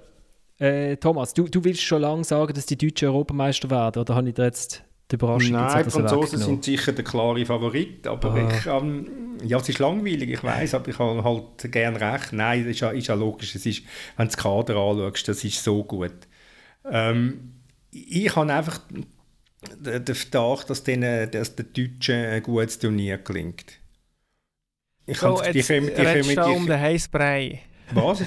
Speaker 1: äh, Thomas, du, du willst schon lange sagen, dass die Deutschen Europameister werden, oder habe ich dir jetzt die Überraschung
Speaker 2: Nein, die Franzosen sind sicher der klare Favorit, aber ah. ich, ähm, ja, es ist langweilig, ich weiß, aber ich habe halt gern recht. Nein, das ist ja, ist ja logisch, es ist, wenn du das Kader anschaust, das ist so gut. Ähm, ich habe einfach den Verdacht, dass, denen, dass den Deutschen ein gutes Turnier gelingt.
Speaker 3: Ich so, kann, die kommen, die kommen, die, um den Heißbrei.
Speaker 2: Was?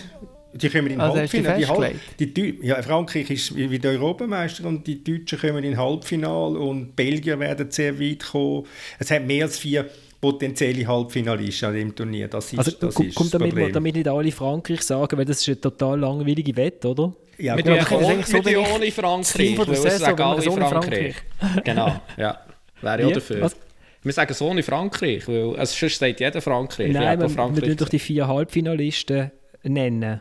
Speaker 2: Die kommen in also Halbfinale. Die, Halb, die, ja, Frankreich ist wieder Europameister und die Deutschen kommen in Halbfinale und Belgier werden sehr weit kommen. Es hat mehr als vier potenzielle Halbfinalisten an dem Turnier. Das ist,
Speaker 1: also,
Speaker 2: das ist
Speaker 1: kommt damit, Problem. damit nicht alle Frankreich sagen, weil das ist eine total langweilige Wette, oder?
Speaker 4: Ja, mit gut, so ohne Frankreich, weil es sagen alle Frankreich. [laughs] genau, ja. Wäre ja dafür. Was? Wir sagen so in Frankreich, weil also sonst sagt jeder Frankreich.
Speaker 1: Nein, wir, Frankreich wir doch die vier Halbfinalisten nennen.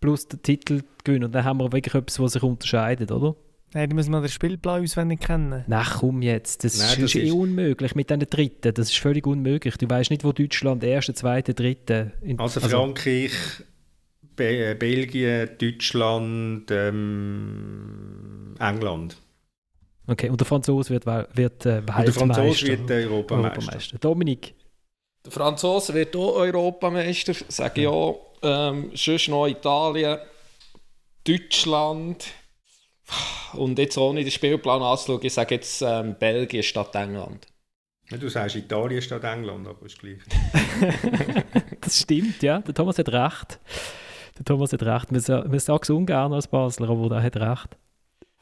Speaker 1: Plus den Titel gewinnen. Und dann haben wir wirklich etwas, was sich unterscheidet, oder?
Speaker 3: Nein, da müssen wir den Spielplan auswendig kennen.
Speaker 1: Nein, komm jetzt. Das, Nein, das ist, ist eh unmöglich mit den Dritten. Das ist völlig unmöglich. Du weißt nicht, wo Deutschland erste, zweite, dritte.
Speaker 2: In, also, also Frankreich, Be Belgien, Deutschland, ähm, England.
Speaker 1: Okay, und der Franzose wird, wird äh,
Speaker 2: Und der Franzose wird äh, Europameister. Europameister.
Speaker 1: Dominik?
Speaker 4: Der Franzose wird auch Europameister, sage ich auch. Ähm, sonst noch Italien, Deutschland und jetzt ohne den Spielplan anzuschauen, ich sage jetzt ähm, Belgien statt England.
Speaker 2: Du sagst Italien statt England, aber ist gleich. [laughs]
Speaker 1: das stimmt, ja. Der Thomas hat recht. Der Thomas hat recht. Man, man sagt es ungern als Basler, aber er hat recht.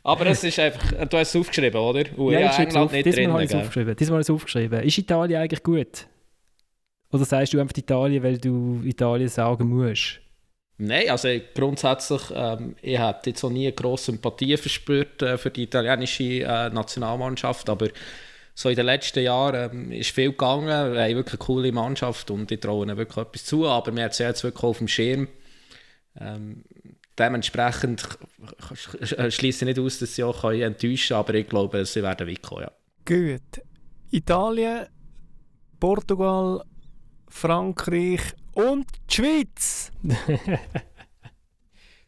Speaker 4: Aber es ist einfach, du hast es aufgeschrieben, oder?
Speaker 1: Und ja, ja England auf, nicht diesmal habe ich es aufgeschrieben. Diesmal ist es aufgeschrieben. Ist Italien eigentlich gut? Oder sagst du einfach Italien, weil du Italien sagen musst?
Speaker 4: Nein, also grundsätzlich, ähm, ich habe jetzt noch nie grosse Sympathie verspürt äh, für die italienische äh, Nationalmannschaft, aber so in den letzten Jahren ähm, ist viel gegangen. Wir haben wirklich eine coole Mannschaft und ich traue ihnen wirklich etwas zu, aber wir haben es jetzt wirklich auf dem Schirm. Ähm, dementsprechend [laughs] schließe ich nicht aus, dass sie auch enttäuschen können, aber ich glaube, sie werden weit kommen. Ja.
Speaker 3: Gut. Italien, Portugal, Frankreich und die Schweiz.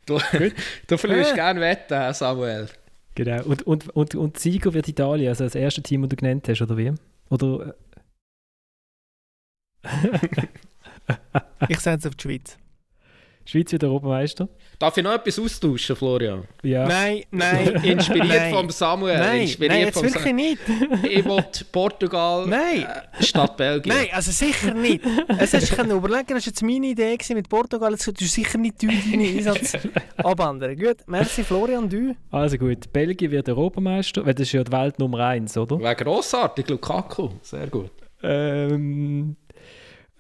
Speaker 4: du, du verlierst äh. gerne Wetten, Samuel.
Speaker 1: Genau. Und, und, und, und Sieger wird Italien, also das erste Team, das du genannt hast, oder wie? Oder.
Speaker 3: ich setze auf die Schweiz.
Speaker 1: Schweiz wird Europameister.
Speaker 4: Darf ich noch etwas austauschen, Florian?
Speaker 3: Ja. Nein, nein. [laughs]
Speaker 4: Inspiriert nein. vom Samuel.
Speaker 3: Nein,
Speaker 4: Inspiriert
Speaker 3: nein jetzt wirklich nicht. [laughs]
Speaker 4: Ich will Portugal
Speaker 3: nein.
Speaker 4: Äh, statt Belgien.
Speaker 3: Nein, also sicher nicht. Es hast du überlegen, das war jetzt meine Idee mit Portugal. Jetzt solltest du sicher nicht deinen Einsatz abändern. Gut, merci Florian, du.
Speaker 1: Also gut, Belgien wird Europameister, weil das ist ja die Welt Nummer 1, oder?
Speaker 4: Wäre grossartig, Lukaku. Sehr gut.
Speaker 1: Ähm...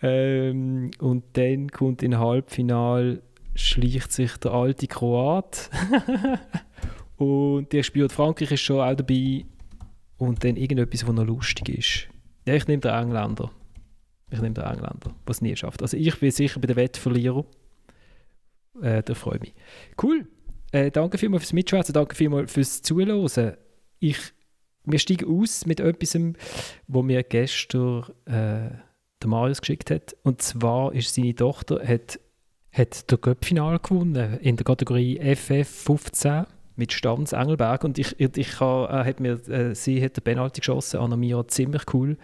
Speaker 1: Ähm, und dann kommt in Halbfinal schleicht sich der alte Kroat. [laughs] und der spielt Frankreich ist schon auch dabei. Und dann irgendetwas, was noch lustig ist. Ja, ich nehme den Engländer. Ich nehme den Engländer, was nie schafft. Also ich bin sicher bei der Wettverlierer. Äh, da freue ich mich. Cool. Äh, danke vielmals fürs Mitschwätzen, danke vielmals fürs Zuhören. ich, wir steigen aus mit etwas, wo mir gestern äh, der Marius geschickt hat. Und zwar ist seine Tochter hat, hat der Göppfinal gewonnen in der Kategorie FF 15 mit Stanz Engelberg. Und ich, ich, äh, hat mir, äh, sie hat den Penalty geschossen, Anna ziemlich cool,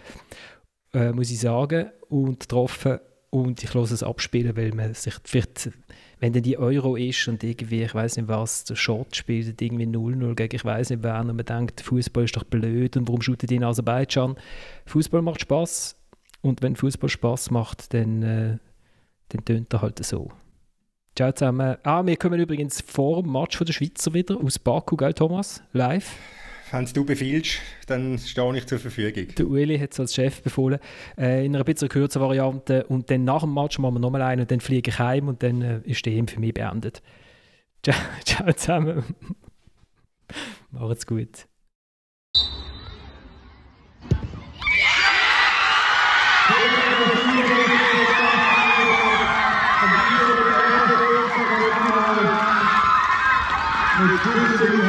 Speaker 1: äh, muss ich sagen, und getroffen. Und ich lasse es abspielen, weil man sich vielleicht, wenn dann die Euro ist und irgendwie, ich weiß nicht was, der Shot spielt irgendwie 0-0 gegen ich weiß nicht wer und man denkt, Fußball ist doch blöd und warum shootet die in Aserbaidschan? Fußball macht Spaß und wenn Fußball Spaß macht, dann, äh, dann tönt er halt so. Ciao zusammen. Ah, wir kommen übrigens vor dem Match von der Schweizer wieder aus Baku, gell Thomas? Live.
Speaker 2: Wenn du befiehlst, dann stehe ich zur Verfügung.
Speaker 1: Der Ueli hat es als Chef befohlen, äh, in einer bisschen kürzeren Variante. Und dann nach dem Match machen wir nochmal einen und dann fliege ich heim und dann äh, ist die EM für mich beendet. [laughs] Ciao, ciao zusammen. [laughs] Macht's gut. Thank you.